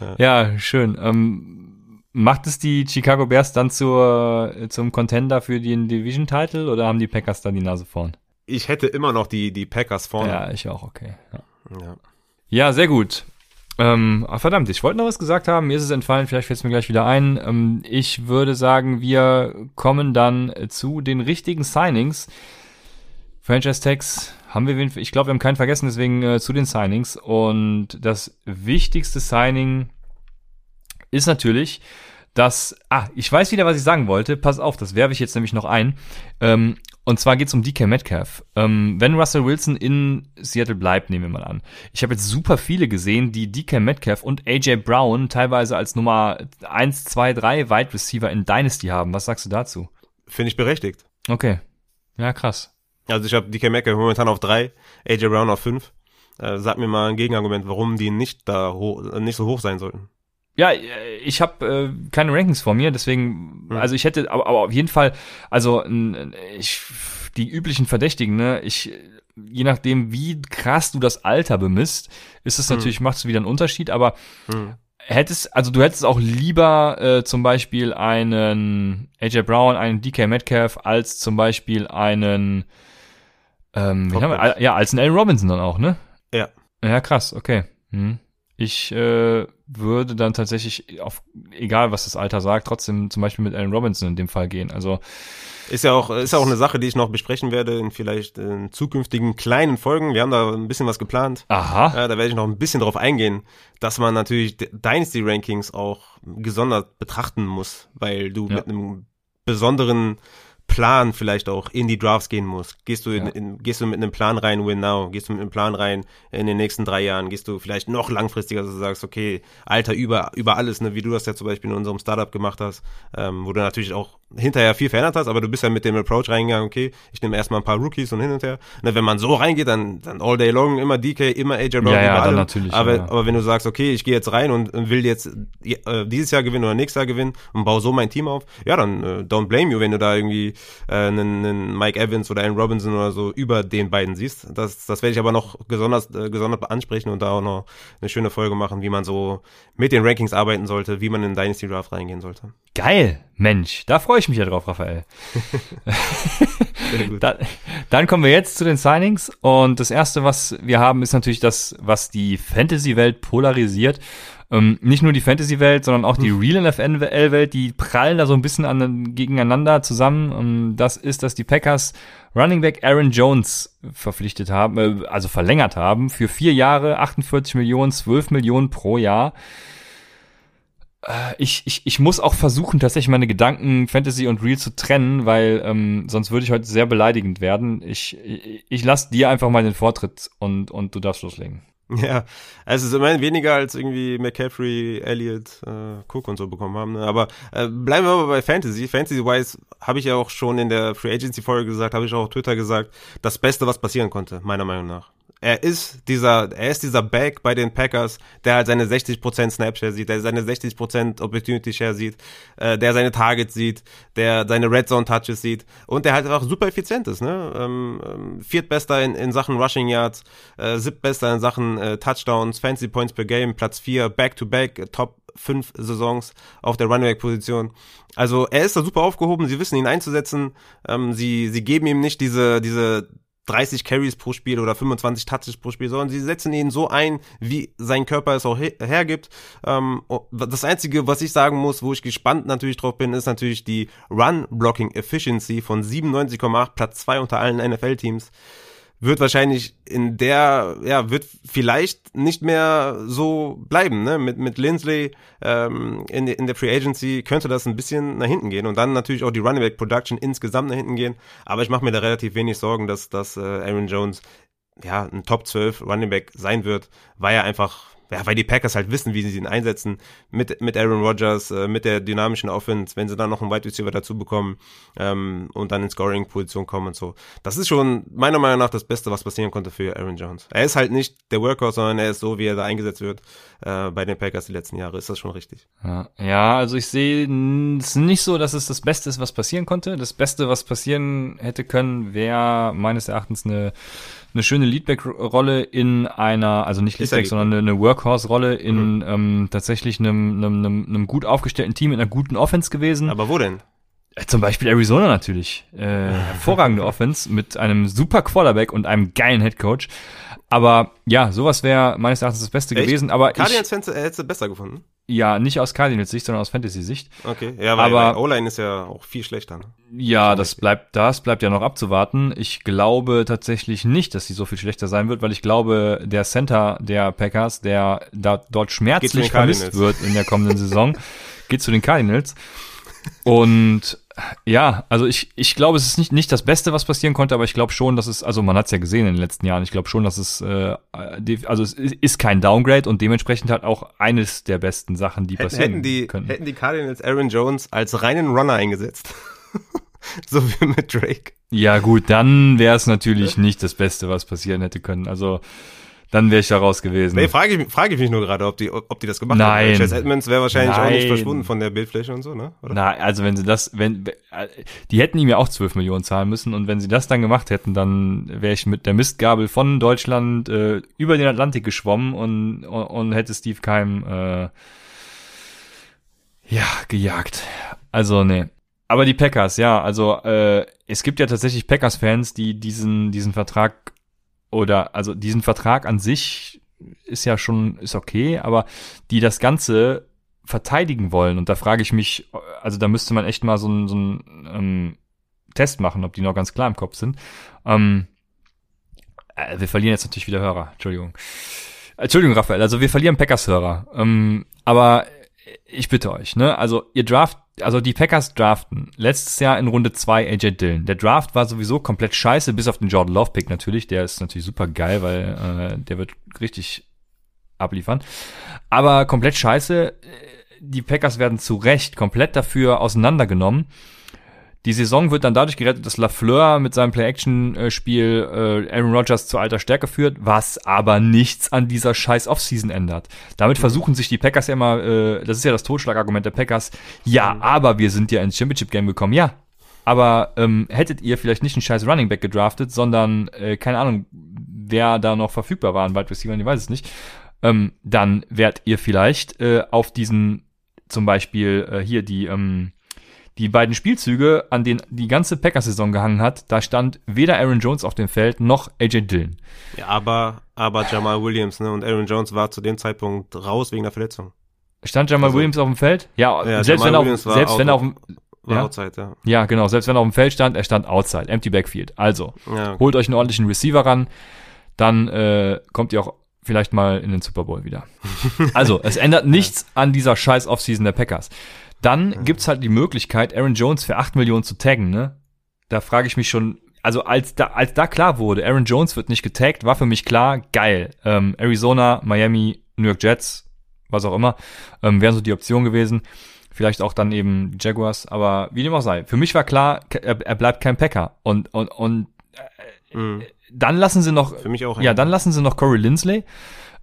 Ja, ja schön. Ähm, macht es die Chicago Bears dann zur, zum Contender für den Division-Title oder haben die Packers dann die Nase vorn? Ich hätte immer noch die, die Packers vorne. Ja, ich auch, okay. Ja. Ja, ja sehr gut. Ähm, ach, verdammt, ich wollte noch was gesagt haben, mir ist es entfallen, vielleicht fällt es mir gleich wieder ein. Ähm, ich würde sagen, wir kommen dann zu den richtigen Signings. Franchise Tags haben wir, ich glaube, wir haben keinen vergessen, deswegen äh, zu den Signings. Und das wichtigste Signing ist natürlich, dass, ah, ich weiß wieder, was ich sagen wollte. Pass auf, das werfe ich jetzt nämlich noch ein. Ähm, und zwar geht es um DK Metcalf. Ähm, wenn Russell Wilson in Seattle bleibt, nehmen wir mal an. Ich habe jetzt super viele gesehen, die DK Metcalf und AJ Brown teilweise als Nummer 1, 2, 3 Wide Receiver in Dynasty haben. Was sagst du dazu? Finde ich berechtigt. Okay. Ja, krass. Also ich habe DK Metcalf momentan auf 3, AJ Brown auf 5. Äh, sag mir mal ein Gegenargument, warum die nicht da nicht so hoch sein sollten. Ja, ich habe äh, keine Rankings vor mir, deswegen, also ich hätte, aber, aber auf jeden Fall, also ich, die üblichen Verdächtigen, ne, ich, je nachdem, wie krass du das Alter bemisst, ist es mhm. natürlich, macht es wieder einen Unterschied, aber mhm. hättest, also du hättest auch lieber äh, zum Beispiel einen AJ Brown, einen DK Metcalf, als zum Beispiel einen, ähm, wie haben wir, ja, als einen Allen Robinson dann auch, ne? Ja. Ja, krass, okay. Hm. Ich äh, würde dann tatsächlich auf, egal was das Alter sagt, trotzdem zum Beispiel mit Allen Robinson in dem Fall gehen. Also ist ja auch ist ja auch eine Sache, die ich noch besprechen werde in vielleicht in zukünftigen kleinen Folgen. Wir haben da ein bisschen was geplant. Aha. Ja, da werde ich noch ein bisschen drauf eingehen, dass man natürlich Dynasty Rankings auch gesondert betrachten muss, weil du ja. mit einem besonderen Plan vielleicht auch in die Drafts gehen muss. Gehst du, in, ja. in, gehst du mit einem Plan rein, win now? Gehst du mit einem Plan rein in den nächsten drei Jahren? Gehst du vielleicht noch langfristiger, dass du sagst, okay, Alter über, über alles, ne? wie du das ja zum Beispiel in unserem Startup gemacht hast, ähm, wo du natürlich auch hinterher viel verändert hast, aber du bist ja mit dem Approach reingegangen, okay, ich nehme erstmal ein paar Rookies und hin und her. Ne, wenn man so reingeht, dann, dann all day long immer DK, immer AJ Brown, ja, ja, natürlich, aber, ja. aber wenn du sagst, okay, ich gehe jetzt rein und will jetzt äh, dieses Jahr gewinnen oder nächstes Jahr gewinnen und baue so mein Team auf, ja, dann äh, don't blame you, wenn du da irgendwie äh, einen, einen Mike Evans oder einen Robinson oder so über den beiden siehst. Das, das werde ich aber noch besonders, äh, gesondert ansprechen und da auch noch eine schöne Folge machen, wie man so mit den Rankings arbeiten sollte, wie man in Dynasty Draft reingehen sollte. Geil, Mensch, da freue ich mich ja drauf, Raphael. Dann, dann kommen wir jetzt zu den Signings und das erste, was wir haben, ist natürlich das, was die Fantasy-Welt polarisiert. Ähm, nicht nur die Fantasy-Welt, sondern auch die hm. Real NFL-Welt, die prallen da so ein bisschen an, gegeneinander zusammen. Und das ist, dass die Packers Running Back Aaron Jones verpflichtet haben, äh, also verlängert haben für vier Jahre, 48 Millionen, 12 Millionen pro Jahr. Äh, ich, ich, ich muss auch versuchen, tatsächlich meine Gedanken Fantasy und Real zu trennen, weil ähm, sonst würde ich heute sehr beleidigend werden. Ich, ich, ich lasse dir einfach mal den Vortritt und, und du darfst loslegen. Ja, es ist immerhin weniger als irgendwie McCaffrey, Elliott, äh, Cook und so bekommen haben. Ne? Aber äh, bleiben wir aber bei Fantasy. Fantasy-wise habe ich ja auch schon in der Free Agency-Folge gesagt, habe ich auch auf Twitter gesagt, das Beste, was passieren konnte, meiner Meinung nach er ist dieser, er ist dieser Back bei den Packers, der halt seine 60% Snapshare sieht, der seine 60% Opportunity Share sieht, äh, der seine Targets sieht, der seine Red Zone Touches sieht und der halt einfach super effizient ist, ne? Ähm, ähm, viertbester in, in Sachen Rushing Yards, äh, siebtbester in Sachen äh, Touchdowns, Fancy Points per Game, Platz 4, Back-to-Back, -back, Top fünf Saisons auf der Running-Position. Also er ist da super aufgehoben, sie wissen ihn einzusetzen, ähm, sie, sie geben ihm nicht diese, diese 30 Carries pro Spiel oder 25 Touches pro Spiel, sondern sie setzen ihn so ein, wie sein Körper es auch hergibt. Ähm, das Einzige, was ich sagen muss, wo ich gespannt natürlich drauf bin, ist natürlich die Run-Blocking Efficiency von 97,8, Platz 2 unter allen NFL-Teams wird wahrscheinlich in der, ja, wird vielleicht nicht mehr so bleiben, ne? Mit, mit Lindsley ähm, in, in der Free Agency könnte das ein bisschen nach hinten gehen und dann natürlich auch die Running Back Production insgesamt nach hinten gehen. Aber ich mache mir da relativ wenig Sorgen, dass, dass äh, Aaron Jones ja ein Top 12 Running Back sein wird, weil er einfach ja, weil die Packers halt wissen, wie sie ihn einsetzen mit, mit Aaron Rodgers, äh, mit der dynamischen Offense, wenn sie dann noch einen Wide Receiver dazu bekommen ähm, und dann in Scoring-Position kommen und so. Das ist schon meiner Meinung nach das Beste, was passieren konnte für Aaron Jones. Er ist halt nicht der Workhorse, sondern er ist so, wie er da eingesetzt wird äh, bei den Packers die letzten Jahre. Ist das schon richtig? Ja, ja also ich sehe es nicht so, dass es das Beste ist, was passieren konnte. Das Beste, was passieren hätte können, wäre meines Erachtens eine eine schöne Leadback-Rolle in einer, also nicht Leadback, sondern eine, eine Workhorse-Rolle in mhm. ähm, tatsächlich einem, einem, einem, einem gut aufgestellten Team in einer guten Offense gewesen. Aber wo denn? Äh, zum Beispiel Arizona natürlich. Äh, hervorragende Offense mit einem super Quarterback und einem geilen Headcoach. Aber ja, sowas wäre meines Erachtens das Beste Echt? gewesen. Aber Cardinals-Fans hättest du besser gefunden? Ja, nicht aus Cardinals-Sicht, sondern aus Fantasy-Sicht. Okay, ja, weil, aber O-Line ist ja auch viel schlechter. Ne? Ja, das bleibt, das bleibt ja noch abzuwarten. Ich glaube tatsächlich nicht, dass sie so viel schlechter sein wird, weil ich glaube, der Center der Packers, der da dort schmerzlich vermisst wird in der kommenden Saison, geht zu den Cardinals. Und ja, also ich, ich glaube, es ist nicht, nicht das Beste, was passieren konnte, aber ich glaube schon, dass es, also man hat es ja gesehen in den letzten Jahren, ich glaube schon, dass es, äh, also es ist kein Downgrade und dementsprechend halt auch eines der besten Sachen, die passieren hätten die, können. Hätten die Cardinals Aaron Jones als reinen Runner eingesetzt. so wie mit Drake. Ja gut, dann wäre es natürlich nicht das Beste, was passieren hätte können. Also dann wäre ich da raus gewesen. Nee, frage ich, frage ich mich nur gerade, ob die, ob die das gemacht Nein. haben. Chase Edmonds wäre wahrscheinlich Nein. auch nicht verschwunden von der Bildfläche und so, ne? Oder? Na, also wenn sie das, wenn, die hätten ihm ja auch 12 Millionen zahlen müssen und wenn sie das dann gemacht hätten, dann wäre ich mit der Mistgabel von Deutschland äh, über den Atlantik geschwommen und, und, und hätte Steve Keim äh, ja, gejagt. Also, nee. Aber die Packers, ja, also äh, es gibt ja tatsächlich Packers-Fans, die diesen, diesen Vertrag oder also diesen Vertrag an sich ist ja schon, ist okay, aber die das Ganze verteidigen wollen. Und da frage ich mich, also da müsste man echt mal so einen so einen, ähm, Test machen, ob die noch ganz klar im Kopf sind. Ähm, äh, wir verlieren jetzt natürlich wieder Hörer, Entschuldigung. Entschuldigung, Raphael, also wir verlieren Packers-Hörer. Ähm, aber ich bitte euch, ne? Also ihr Draft, also die Packers draften letztes Jahr in Runde 2 AJ Dillon. Der Draft war sowieso komplett scheiße, bis auf den Jordan Love Pick natürlich. Der ist natürlich super geil, weil äh, der wird richtig abliefern. Aber komplett scheiße. Die Packers werden zu Recht komplett dafür auseinandergenommen. Die Saison wird dann dadurch gerettet, dass Lafleur mit seinem Play-Action-Spiel äh, Aaron Rodgers zu alter Stärke führt, was aber nichts an dieser scheiß Offseason ändert. Damit versuchen sich die Packers ja immer, äh, das ist ja das Totschlagargument der Packers, ja, mhm. aber wir sind ja ins Championship-Game gekommen, ja. Aber ähm, hättet ihr vielleicht nicht einen scheiß Running Back gedraftet, sondern, äh, keine Ahnung, wer da noch verfügbar war, ein Wide Receiver, ich weiß es nicht, ähm, dann wärt ihr vielleicht äh, auf diesen, zum Beispiel äh, hier die, ähm, Die beiden Spielzüge, an denen die ganze Packers-Saison gehangen hat, da stand weder Aaron Jones auf dem Feld noch AJ Dillon. Ja, aber, aber Jamal Williams ne, und Aaron Jones war zu dem Zeitpunkt raus wegen der Verletzung. Stand Jamal Also- Williams auf dem Feld? Ja, Ja, selbst Jamal wenn auf, selbst wenn er auf out. dem, Ja. outside, ja. ja genau, selbst wenn er auf dem Feld stand, er stand outside, empty backfield. Also, ja okay. holt euch einen ordentlichen Receiver ran, dann äh, kommt ihr auch vielleicht mal in den Super Bowl wieder. Also, es ändert nichts an dieser scheiß Offseason der Packers. Dann gibt's halt die Möglichkeit, Aaron Jones für 8 Millionen zu taggen, ne? Da frage ich mich schon, also als da, als da klar wurde, Aaron Jones wird nicht getaggt, war für mich klar, geil. Ähm, Arizona, Miami, New York Jets, was auch immer, ähm, wären so die Optionen gewesen. Vielleicht auch dann eben Jaguars, aber wie dem auch sei. Für mich war klar, er, er bleibt kein Packer. Und, und, und Mhm. dann lassen sie noch, Für mich auch. ja, dann lassen sie noch Corey Lindsley,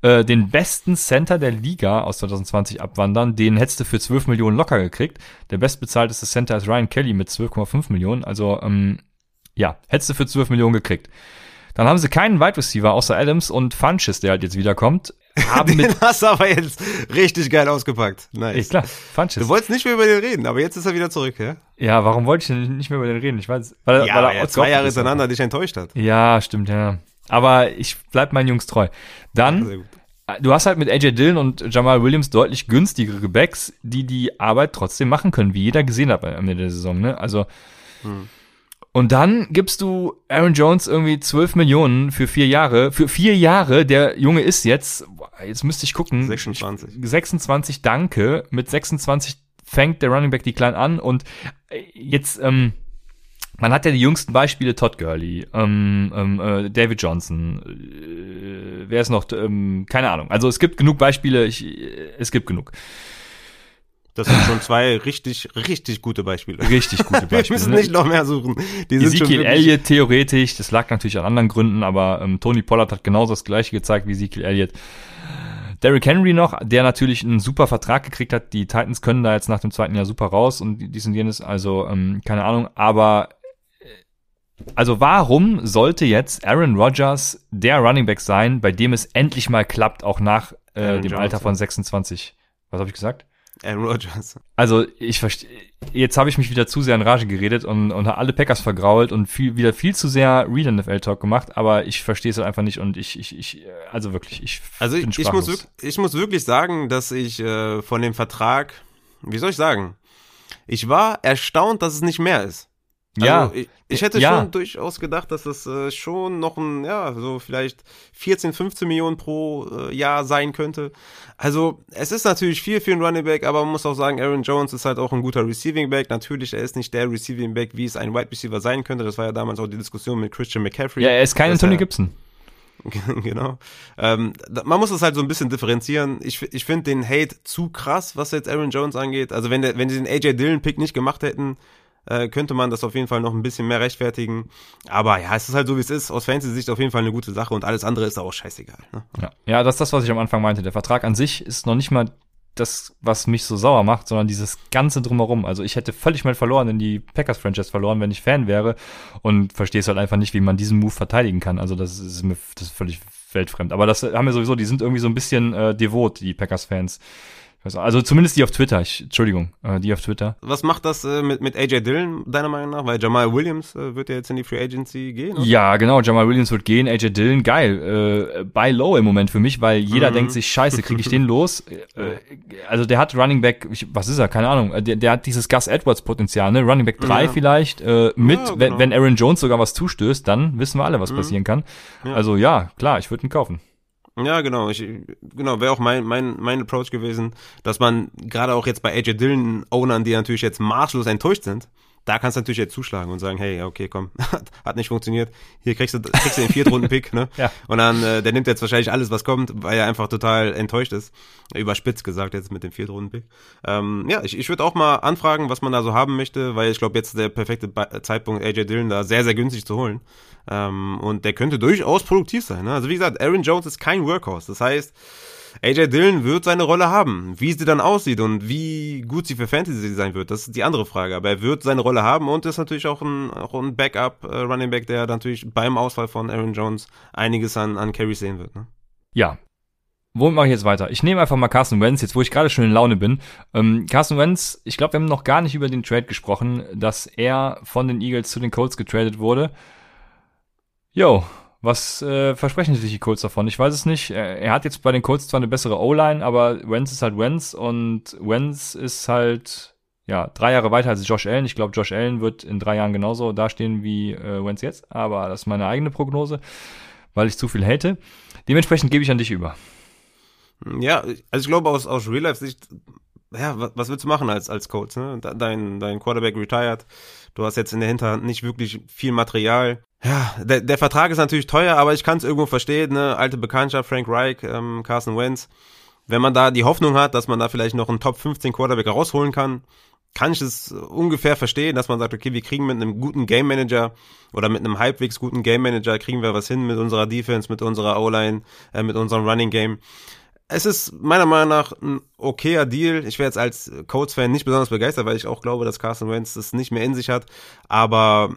äh, den besten Center der Liga aus 2020 abwandern. Den hättest du für 12 Millionen locker gekriegt. Der bestbezahlteste Center ist Ryan Kelly mit 12,5 Millionen. Also, ähm, ja, hättest du für 12 Millionen gekriegt. Dann haben sie keinen Wide Receiver außer Adams und Funches, der halt jetzt wiederkommt. Haben mit, Den hast du aber jetzt richtig geil ausgepackt. Nice. Ey, klar, Du Funches. wolltest nicht mehr über den reden, aber jetzt ist er wieder zurück, ja? Ja, warum wollte ich denn nicht mehr über den reden? Ich weiß, weil, Ja, weil weil er zwei Jahre hintereinander dich enttäuscht hat. Ja, stimmt, ja. Aber ich bleib meinen Jungs treu. Dann gut. du hast halt mit AJ Dillon und Jamal Williams deutlich günstigere Backs, die die Arbeit trotzdem machen können, wie jeder gesehen hat am Ende der Saison, ne? Also Hm. und dann gibst du Aaron Jones irgendwie 12 Millionen für vier Jahre. Für vier Jahre, der Junge ist jetzt, jetzt müsste ich gucken. 26. 26, danke. Mit 26 fängt der Running Back die klein an und äh, jetzt, ähm, man hat ja die jüngsten Beispiele, Todd Gurley, ähm, ähm, äh, David Johnson, äh, wer ist noch, ähm, keine Ahnung. Also es gibt genug Beispiele, ich, äh, es gibt genug. Das sind schon zwei richtig, richtig gute Beispiele. Richtig gute Wir Beispiele. müssen ne? nicht noch mehr suchen. Die Ezekiel Elliott theoretisch, das lag natürlich an anderen Gründen, aber ähm, Tony Pollard hat genauso das gleiche gezeigt wie Ezekiel Elliott. Derrick Henry noch, der natürlich einen super Vertrag gekriegt hat. Die Titans können da jetzt nach dem zweiten Jahr super raus und dies und jenes, also ähm, keine Ahnung. Aber also warum sollte jetzt Aaron Rodgers der Running Back sein, bei dem es endlich mal klappt, auch nach äh, dem Jones, Alter von ja. 26? Was habe ich gesagt? Aaron Rodgers. Also ich verstehe, jetzt habe ich mich wieder zu sehr in Rage geredet und, und alle Packers vergrault und viel, wieder viel zu sehr Real NFL Talk gemacht, aber ich verstehe es halt einfach nicht und ich, ich, ich, also wirklich, ich Also bin ich, ich, muss, ich muss wirklich sagen, dass ich äh, von dem Vertrag, wie soll ich sagen, ich war erstaunt, dass es nicht mehr ist. Also ja, ich, ich hätte Ja. schon durchaus gedacht, dass es äh, schon noch ein, ja, so vielleicht 14, 15 Millionen pro äh, Jahr sein könnte. Also, es ist natürlich viel für einen Running Back, aber man muss auch sagen, Aaron Jones ist halt auch ein guter Receiving Back. Natürlich, er ist nicht der Receiving Back, wie es ein Wide Receiver sein könnte. Das war ja damals auch die Diskussion mit Christian McCaffrey. ja, er ist kein Anthony er- Gibson. genau. Ähm, man muss das halt so ein bisschen differenzieren. Ich, ich finde den Hate zu krass, was jetzt Aaron Jones angeht. Also wenn, der, wenn sie den AJ Dillon-Pick nicht gemacht hätten, äh, könnte man das auf jeden Fall noch ein bisschen mehr rechtfertigen. Aber ja, es ist halt so, wie es ist. Aus Fantasy-Sicht auf jeden Fall eine gute Sache und alles andere ist auch scheißegal. Ne? Ja. ja, das ist das, was ich am Anfang meinte. Der Vertrag an sich ist noch nicht mal das, was mich so sauer macht, sondern dieses ganze drumherum. Also ich hätte völlig mal verloren, in die Packers-Franchise verloren, wenn ich Fan wäre und verstehe es halt einfach nicht, wie man diesen Move verteidigen kann. Also das ist mir das ist völlig weltfremd. Aber das haben wir sowieso, die sind irgendwie so ein bisschen äh, devot, die Packers-Fans. Ich weiß auch- Also zumindest die auf Twitter, ich, Entschuldigung, äh, die auf Twitter. Was macht das äh, mit, mit AJ Dillon, deiner Meinung nach? Weil Jamal Williams äh, wird ja jetzt in die Free Agency gehen. oder? Ja, genau, Jamal Williams wird gehen, AJ Dillon, geil. Äh, buy low im Moment für mich, weil jeder Mhm. denkt sich, scheiße, kriege ich den los? Also der hat Running Back, ich, was ist er, keine Ahnung, der, der hat dieses Gus Edwards Potenzial, ne? Running Back 3 Ja. vielleicht, mit, Ja, wenn, genau. wenn Aaron Jones sogar was zustößt, dann wissen wir alle, was passieren kann. Ja. Also ja, klar, ich würde ihn kaufen. Ja, genau. Ich, genau, wäre auch mein, mein, mein Approach gewesen, dass man gerade auch jetzt bei AJ Dillon Ownern, die natürlich jetzt maßlos enttäuscht sind, da kannst du natürlich jetzt zuschlagen und sagen, hey, okay, komm, hat, nicht funktioniert. Hier kriegst du, kriegst du den Viertrunden-Pick, ne? Ja. Und dann, äh, der nimmt jetzt wahrscheinlich alles, was kommt, weil er einfach total enttäuscht ist. Überspitzt gesagt jetzt mit dem Viertrunden-Pick. Ähm, ja, ich, ich würde auch mal anfragen, was man da so haben möchte, weil ich glaube, jetzt ist der perfekte Zeitpunkt, AJ Dillon da sehr, sehr günstig zu holen. Ähm, und der könnte durchaus produktiv sein. Ne? Also wie gesagt, Aaron Jones ist kein Workhorse. Das heißt, AJ Dillon wird seine Rolle haben. Wie sie dann aussieht und wie gut sie für Fantasy sein wird, das ist die andere Frage. Aber er wird seine Rolle haben und ist natürlich auch ein, auch ein Backup äh, Running Back, der natürlich beim Ausfall von Aaron Jones einiges an, an Carries sehen wird. Ne? Ja. womit mache ich jetzt weiter? Ich nehme einfach mal Carson Wentz, jetzt wo ich gerade schon in Laune bin. Ähm, Carson Wentz, ich glaube, wir haben noch gar nicht über den Trade gesprochen, dass er von den Eagles zu den Colts getradet wurde. Yo, was äh, versprechen sich die Colts davon? Ich weiß es nicht. Er, er hat jetzt bei den Colts zwar eine bessere O-Line, aber Wentz ist halt Wentz und Wentz ist halt ja drei Jahre weiter als Josh Allen. Ich glaube, Josh Allen wird in drei Jahren genauso dastehen wie äh, Wentz jetzt, aber das ist meine eigene Prognose, weil ich zu viel hate. Dementsprechend gebe ich an dich über. Ja, also ich glaube aus, aus Real-Life-Sicht, ja, was, was willst du machen als, als Coach? Ne? Dein, dein Quarterback retired, du hast jetzt in der Hinterhand nicht wirklich viel Material. Ja, der, der Vertrag ist natürlich teuer, aber ich kann es irgendwo verstehen, ne? Alte Bekanntschaft, Frank Reich, ähm, Carson Wentz. Wenn man da die Hoffnung hat, dass man da vielleicht noch einen Top 15 Quarterback rausholen kann, kann ich es ungefähr verstehen, dass man sagt, okay, wir kriegen mit einem guten Game Manager oder mit einem halbwegs guten Game Manager kriegen wir was hin mit unserer Defense, mit unserer O-Line, äh, mit unserem Running Game es ist meiner Meinung nach ein okayer Deal. Ich wäre jetzt als Colts-Fan nicht besonders begeistert, weil ich auch glaube, dass Carson Wentz das nicht mehr in sich hat. Aber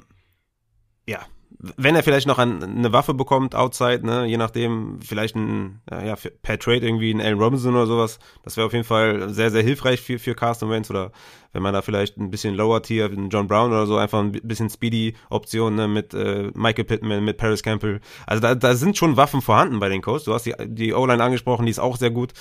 ja, wenn er vielleicht noch an, eine Waffe bekommt, outside, ne, je nachdem, vielleicht ein, ja, per Trade irgendwie ein Allen Robinson oder sowas, das wäre auf jeden Fall sehr, sehr hilfreich für, für Carsten Wentz oder wenn man da vielleicht ein bisschen Lower Tier, einen John Brown oder so, einfach ein bisschen Speedy Option ne, mit äh, Michael Pittman, mit Paris Campbell. Also da, da sind schon Waffen vorhanden bei den Coast. Du hast die, die O-Line angesprochen, die ist auch sehr gut.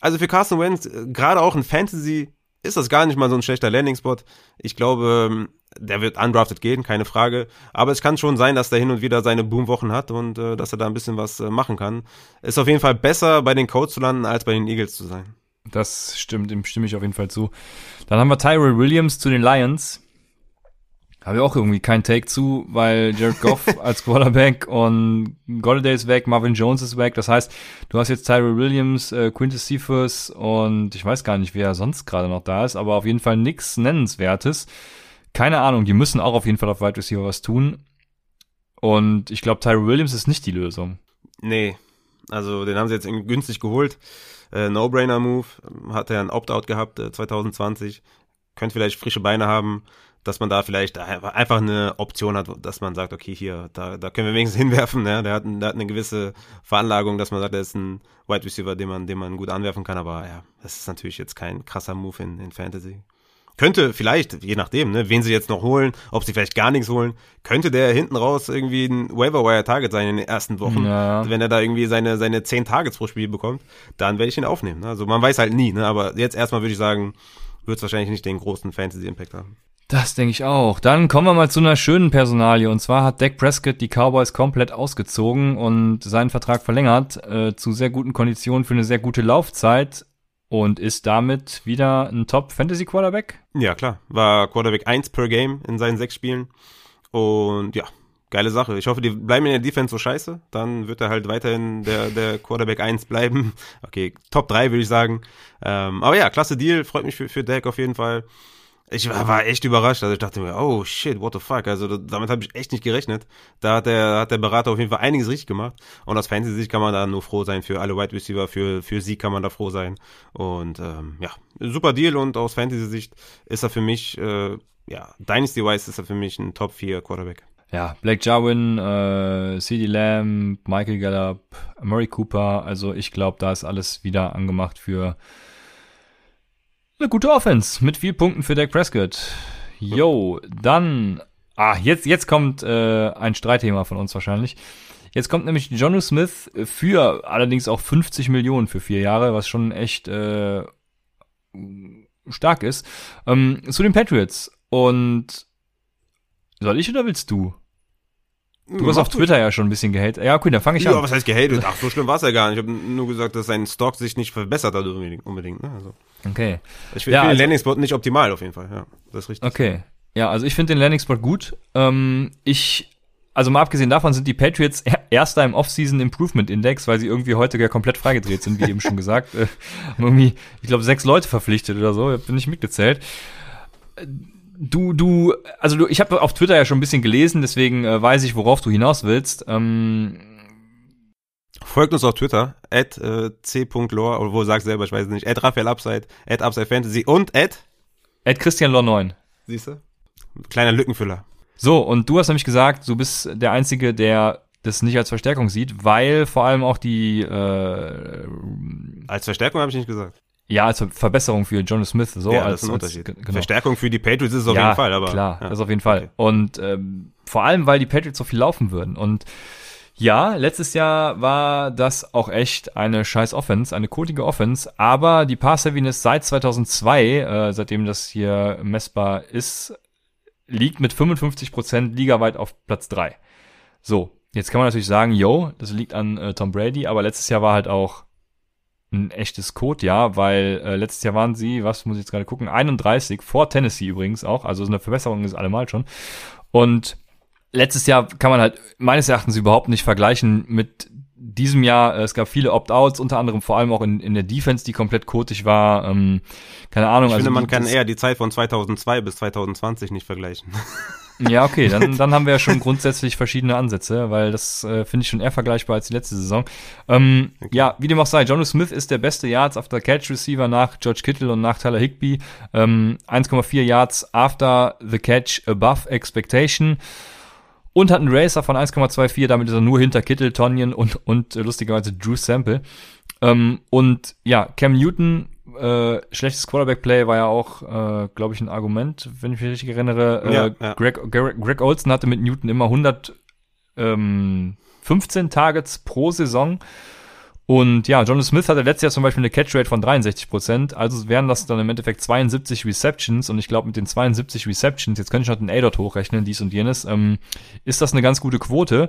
Also für Carsten Wentz, äh, gerade auch in Fantasy, ist das gar nicht mal so ein schlechter Landing-Spot. Ich glaube, der wird undrafted gehen, keine Frage. Aber es kann schon sein, dass der hin und wieder seine Boomwochen hat und äh, dass er da ein bisschen was äh, machen kann. Ist auf jeden Fall besser, bei den Colts zu landen, als bei den Eagles zu sein. Das stimmt, dem stimme ich auf jeden Fall zu. Dann haben wir Tyrell Williams zu den Lions. Habe ich auch irgendwie keinen Take zu, weil Jared Goff als Quarterback und Golladay ist weg, Marvin Jones ist weg. Das heißt, du hast jetzt Tyrell Williams, äh, Quintus Cephas und ich weiß gar nicht, wer sonst gerade noch da ist, aber auf jeden Fall nichts Nennenswertes. Keine Ahnung, die müssen auch auf jeden Fall auf Wide Receiver was tun. Und ich glaube, Tyrell Williams ist nicht die Lösung. Nee, also den haben sie jetzt günstig geholt. Äh, No-Brainer-Move. Hat er ein Opt-out gehabt äh, 2020. Könnte vielleicht frische Beine haben dass man da vielleicht einfach eine Option hat, dass man sagt, okay, hier, da, da können wir wenigstens hinwerfen. Ne? Der, hat, der hat eine gewisse Veranlagung, dass man sagt, er ist ein Wide Receiver, den man, den man gut anwerfen kann. Aber ja, das ist natürlich jetzt kein krasser Move in, in Fantasy. Könnte vielleicht, je nachdem, ne, wen sie jetzt noch holen, ob sie vielleicht gar nichts holen, könnte der hinten raus irgendwie ein Waiver-Wire-Target sein in den ersten Wochen. Ja. Wenn er da irgendwie seine, seine zehn Targets pro Spiel bekommt, dann werde ich ihn aufnehmen. Ne? Also man weiß halt nie, ne? aber jetzt erstmal würde ich sagen, wird es wahrscheinlich nicht den großen Fantasy-Impact haben. Das denke ich auch. Dann kommen wir mal zu einer schönen Personalie. Und zwar hat Dak Prescott die Cowboys komplett ausgezogen und seinen Vertrag verlängert äh, zu sehr guten Konditionen für eine sehr gute Laufzeit und ist damit wieder ein Top-Fantasy-Quarterback? Ja, klar. War Quarterback 1 per Game in seinen sechs Spielen. Und ja, geile Sache. Ich hoffe, die bleiben in der Defense so scheiße. Dann wird er halt weiterhin der, der Quarterback 1 bleiben. Okay, Top 3 würde ich sagen. Ähm, aber ja, klasse Deal. Freut mich für, für Dak auf jeden Fall. Ich war, war echt überrascht. Also ich dachte mir, oh shit, what the fuck. Also damit habe ich echt nicht gerechnet. Da hat der, hat der Berater auf jeden Fall einiges richtig gemacht. Und aus Fantasy-Sicht kann man da nur froh sein. Für alle Wide Receiver, für, für sie kann man da froh sein. Und ähm, ja, super Deal. Und aus Fantasy-Sicht ist er für mich, äh, ja, Dynasty-wise ist er für mich ein Top 4 Quarterback. Ja, Blake Jarwin, äh, CD Lamb, Michael Gallup, Murray Cooper. Also ich glaube, da ist alles wieder angemacht für eine gute Offense mit viel Punkten für Dak Prescott. Yo, dann. Ah, jetzt, jetzt kommt äh, ein Streitthema von uns wahrscheinlich. Jetzt kommt nämlich Jonu Smith für allerdings auch 50 Millionen für vier Jahre, was schon echt äh, stark ist. Ähm, zu den Patriots. Und soll ich oder willst du? Du hast auf Twitter ja schon ein bisschen gehatet. Ja, okay, dann fange ich ja, an. Ja, was heißt gehatet? Ach, so schlimm war es ja gar nicht. Ich habe nur gesagt, dass sein Stock sich nicht verbessert hat unbedingt. unbedingt ne? also. Okay. Ich finde ja, den also, Landing-Spot nicht optimal auf jeden Fall. Ja, das ist richtig. Okay. Ja, also ich finde den Landing-Spot gut. Ähm, ich, also mal abgesehen davon sind die Patriots erster im Off-Season Improvement Index, weil sie irgendwie heute ja komplett freigedreht sind, wie eben schon gesagt. Äh, irgendwie, ich glaube, sechs Leute verpflichtet oder so, bin ich mitgezählt du, du, also du, ich habe auf Twitter ja schon ein bisschen gelesen, deswegen äh, weiß ich, worauf du hinaus willst. Ähm, Folgt uns auf Twitter, at äh, c.lore, oder wo sagst du selber, ich weiß es nicht, at Raphael Upside, at Upside Fantasy und at at Christian Lore 9. Siehst du? Kleiner Lückenfüller. So, und du hast nämlich gesagt, du bist der Einzige, der das nicht als Verstärkung sieht, weil vor allem auch die äh, als Verstärkung habe ich nicht gesagt. Ja, als Verbesserung für John Smith, so ja, als, das ist ein als Unterschied. genau. Verstärkung für die Patriots ist es auf ja, jeden Fall, aber klar, ja. das auf jeden Fall. Okay. Und ähm, vor allem, weil die Patriots so viel laufen würden. Und ja, letztes Jahr war das auch echt eine scheiß Offense, eine kotige Offense, aber die Pass-Heaviness seit 2002, äh, seitdem das hier messbar ist, liegt mit 55% ligaweit auf Platz 3. So, jetzt kann man natürlich sagen, yo, das liegt an äh, Tom Brady, aber letztes Jahr war halt auch ein echtes Code-Jahr, weil äh, letztes Jahr waren sie, was muss ich jetzt gerade gucken, 31, vor Tennessee übrigens auch, also so eine Verbesserung ist allemal schon. Und letztes Jahr kann man halt meines Erachtens überhaupt nicht vergleichen mit diesem Jahr. Es gab viele Opt-outs, unter anderem vor allem auch in, in der Defense, die komplett kotig war. Ähm, keine Ahnung. Ich also finde, man kann eher die Zeit von 2002 bis 2020 nicht vergleichen. Ja, okay, dann, dann haben wir ja schon grundsätzlich verschiedene Ansätze, weil das äh, finde ich schon eher vergleichbar als die letzte Saison. Ähm, Ja, wie dem auch sei, Jono Smith ist der beste Yards after Catch Receiver nach George Kittle und nach Tyler Higby. Ähm, 1,4 Yards after the Catch above expectation. Und hat einen Racer von 1,24, damit ist er nur hinter Kittle, Tonyan und, und äh, lustigerweise Drew Sample. Ähm, und ja, Cam Newton, äh, schlechtes Quarterback-Play war ja auch, äh, glaube ich, ein Argument, wenn ich mich richtig erinnere. Äh, Ja, ja. Greg, Greg, Greg Olson hatte mit Newton immer 115 Targets pro Saison. Und ja, John Smith hatte letztes Jahr zum Beispiel eine Catch-Rate von 63 Prozent, also wären das dann im Endeffekt 72 Receptions und ich glaube mit den 72 Receptions, jetzt könnte ich noch den A-Dot hochrechnen, dies und jenes, ähm, ist das eine ganz gute Quote.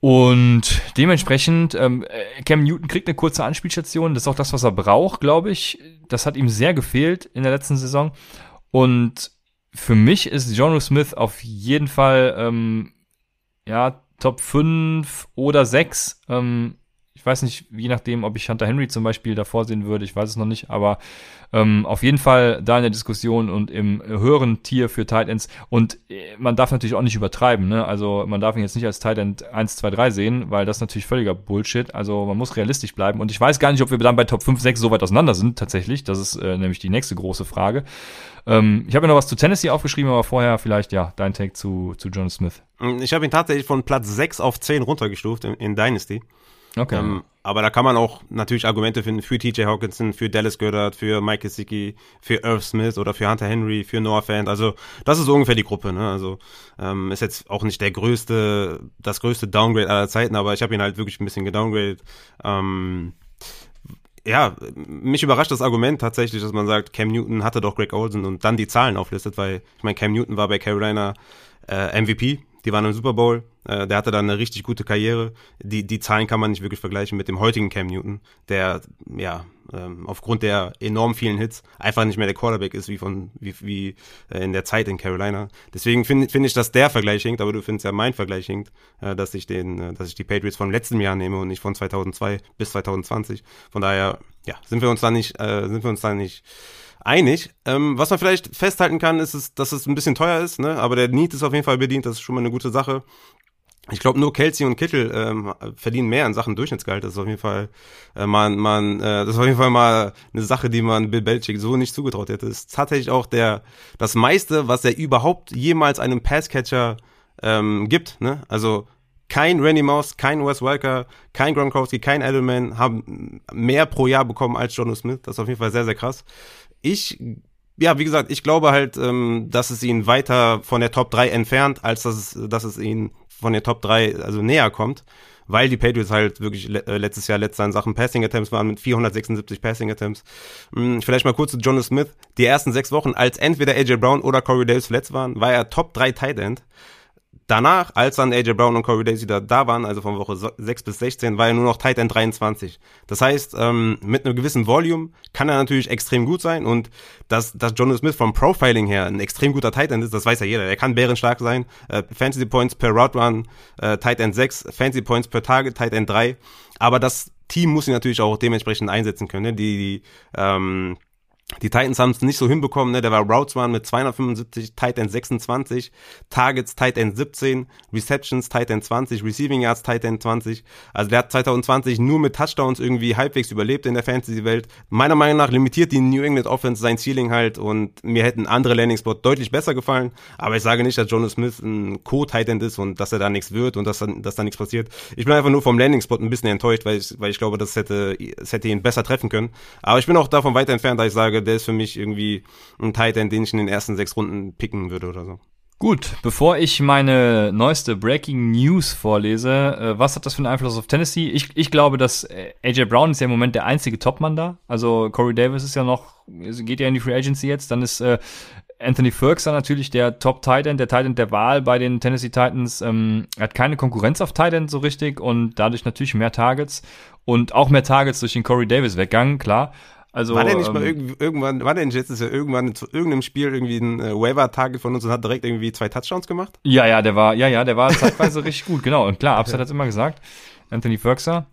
Und dementsprechend, ähm, äh, Cam Newton kriegt eine kurze Anspielstation, das ist auch das, was er braucht, glaube ich. Das hat ihm sehr gefehlt in der letzten Saison. Und für mich ist Jono Smith auf jeden Fall, ähm, ja, Top 5 oder 6. Ähm, ich weiß nicht, je nachdem, ob ich Hunter Henry zum Beispiel davor sehen würde, ich weiß es noch nicht, aber ähm, auf jeden Fall da in der Diskussion und im höheren Tier für Tight Ends. Und äh, man darf natürlich auch nicht übertreiben, ne? Also man darf ihn jetzt nicht als Tight End 1, 2, 3 sehen, weil das ist natürlich völliger Bullshit. Also man muss realistisch bleiben. Und ich weiß gar nicht, ob wir dann bei Top 5, 6 so weit auseinander sind, tatsächlich. Das ist äh, nämlich die nächste große Frage. Ähm, ich habe mir noch was zu Tennessee aufgeschrieben, aber vorher vielleicht, ja, dein Take zu, zu John Smith. Ich habe ihn tatsächlich von Platz 6 auf 10 runtergestuft in, in Dynasty. Okay. Ähm, aber da kann man auch natürlich Argumente finden für TJ Hawkinson, für Dallas Goddard, für Mike Gesicki, für Irv Smith oder für Hunter Henry, für Noah Fant. Also das ist ungefähr die Gruppe. Ne? Also ähm, ist jetzt auch nicht der größte, das größte Downgrade aller Zeiten, aber ich habe ihn halt wirklich ein bisschen gedowngradet. Ähm, ja, mich überrascht das Argument tatsächlich, dass man sagt, Cam Newton hatte doch Greg Olsen und dann die Zahlen auflistet, weil ich meine, Cam Newton war bei Carolina äh, MVP, die waren im Super Bowl, äh, der hatte dann eine richtig gute Karriere. Die, die Zahlen kann man nicht wirklich vergleichen mit dem heutigen Cam Newton, der ja ähm, aufgrund der enorm vielen Hits einfach nicht mehr der Quarterback ist wie von wie, wie äh, in der Zeit in Carolina. Deswegen finde finde ich, dass der Vergleich hinkt, aber du findest ja mein Vergleich hinkt, äh, dass ich den, äh, dass ich die Patriots von letztem Jahr nehme und nicht von 2002 bis 2020. Von daher, ja, sind wir uns da nicht, äh, sind wir uns da nicht einig. Ähm, was man vielleicht festhalten kann, ist, es, dass es ein bisschen teuer ist, ne? aber der Need ist auf jeden Fall bedient, das ist schon mal eine gute Sache. Ich glaube, nur Kelsey und Kittel ähm, verdienen mehr in Sachen Durchschnittsgehalt. Das ist auf jeden Fall, äh, man, man, äh, das ist auf jeden Fall mal eine Sache, die man Bill Belichick so nicht zugetraut hätte. Das ist tatsächlich auch der das meiste, was er überhaupt jemals einem Passcatcher ähm, gibt. Ne? Also kein Randy Moss, kein Wes Welker, kein Gronkowski, kein Edelman haben mehr pro Jahr bekommen als Jono Smith. Das ist auf jeden Fall sehr, sehr krass. Ich ja, wie gesagt, ich glaube halt, ähm, dass es ihn weiter von der Top 3 entfernt, als dass es, dass es ihn von der Top 3 also näher kommt, weil die Patriots halt wirklich le äh, letztes Jahr letzter in Sachen Passing Attempts waren mit 476 Passing Attempts. Hm, vielleicht mal kurz zu Jonas Smith. Die ersten sechs Wochen, als entweder AJ Brown oder Corey Davis verletzt waren, war er Top 3 Tight End. Danach, als dann AJ Brown und Corey Davis wieder da waren, also von Woche 6 bis 16, war er nur noch Tight End 23. Das heißt, ähm, mit einem gewissen Volume kann er natürlich extrem gut sein und dass, dass Jonas Smith vom Profiling her ein extrem guter Tight End ist, das weiß ja jeder. Er kann bärenstark sein. Äh, Fantasy Points per Route Run, äh, Tight End 6, Fantasy Points per Target, Tight End 3. Aber das Team muss ihn natürlich auch dementsprechend einsetzen können. Ne? Die, die ähm, Die Titans haben es nicht so hinbekommen, ne? Der war Routes waren mit 275, Tight End 26, Targets Tight End 17, Receptions Tight End 20, Receiving Yards Tight End 20. Also der hat 2020 nur mit Touchdowns irgendwie halbwegs überlebt in der Fantasy-Welt. Meiner Meinung nach limitiert die New England Offense sein Ceiling halt und mir hätten andere Landing Spot deutlich besser gefallen. Aber ich sage nicht, dass Jonas Smith ein Co-Tight End ist und dass er da nichts wird und dass, dass da nichts passiert. Ich bin einfach nur vom Landing Spot ein bisschen enttäuscht, weil ich, weil ich glaube, das hätte, es hätte ihn besser treffen können. Aber ich bin auch davon weit entfernt, da ich sage, der ist für mich irgendwie ein Tight End, den ich in den ersten sechs Runden picken würde oder so. Gut, bevor ich meine neueste Breaking News vorlese, äh, was hat das für einen Einfluss auf Tennessee? Ich, ich glaube, dass äh, AJ Brown ist ja im Moment der einzige Topmann da. Also Corey Davis ist ja noch, geht ja in die Free Agency jetzt. Dann ist äh, Anthony Ferguson natürlich der Top Tight End, der Tight End der Wahl bei den Tennessee Titans. Ähm, hat keine Konkurrenz auf Tight End so richtig und dadurch natürlich mehr Targets und auch mehr Targets durch den Corey Davis Weggang, klar. Also, war der nicht ähm, mal irg irgendwann, war der nicht letztes Jahr irgendwann zu irgendeinem Spiel irgendwie ein äh, Waiver-Target von uns und hat direkt irgendwie zwei Touchdowns gemacht? Ja, ja, der war, ja, ja, der war zeitweise richtig gut, genau. Und klar, Upside hat immer gesagt. Anthony Ferguson.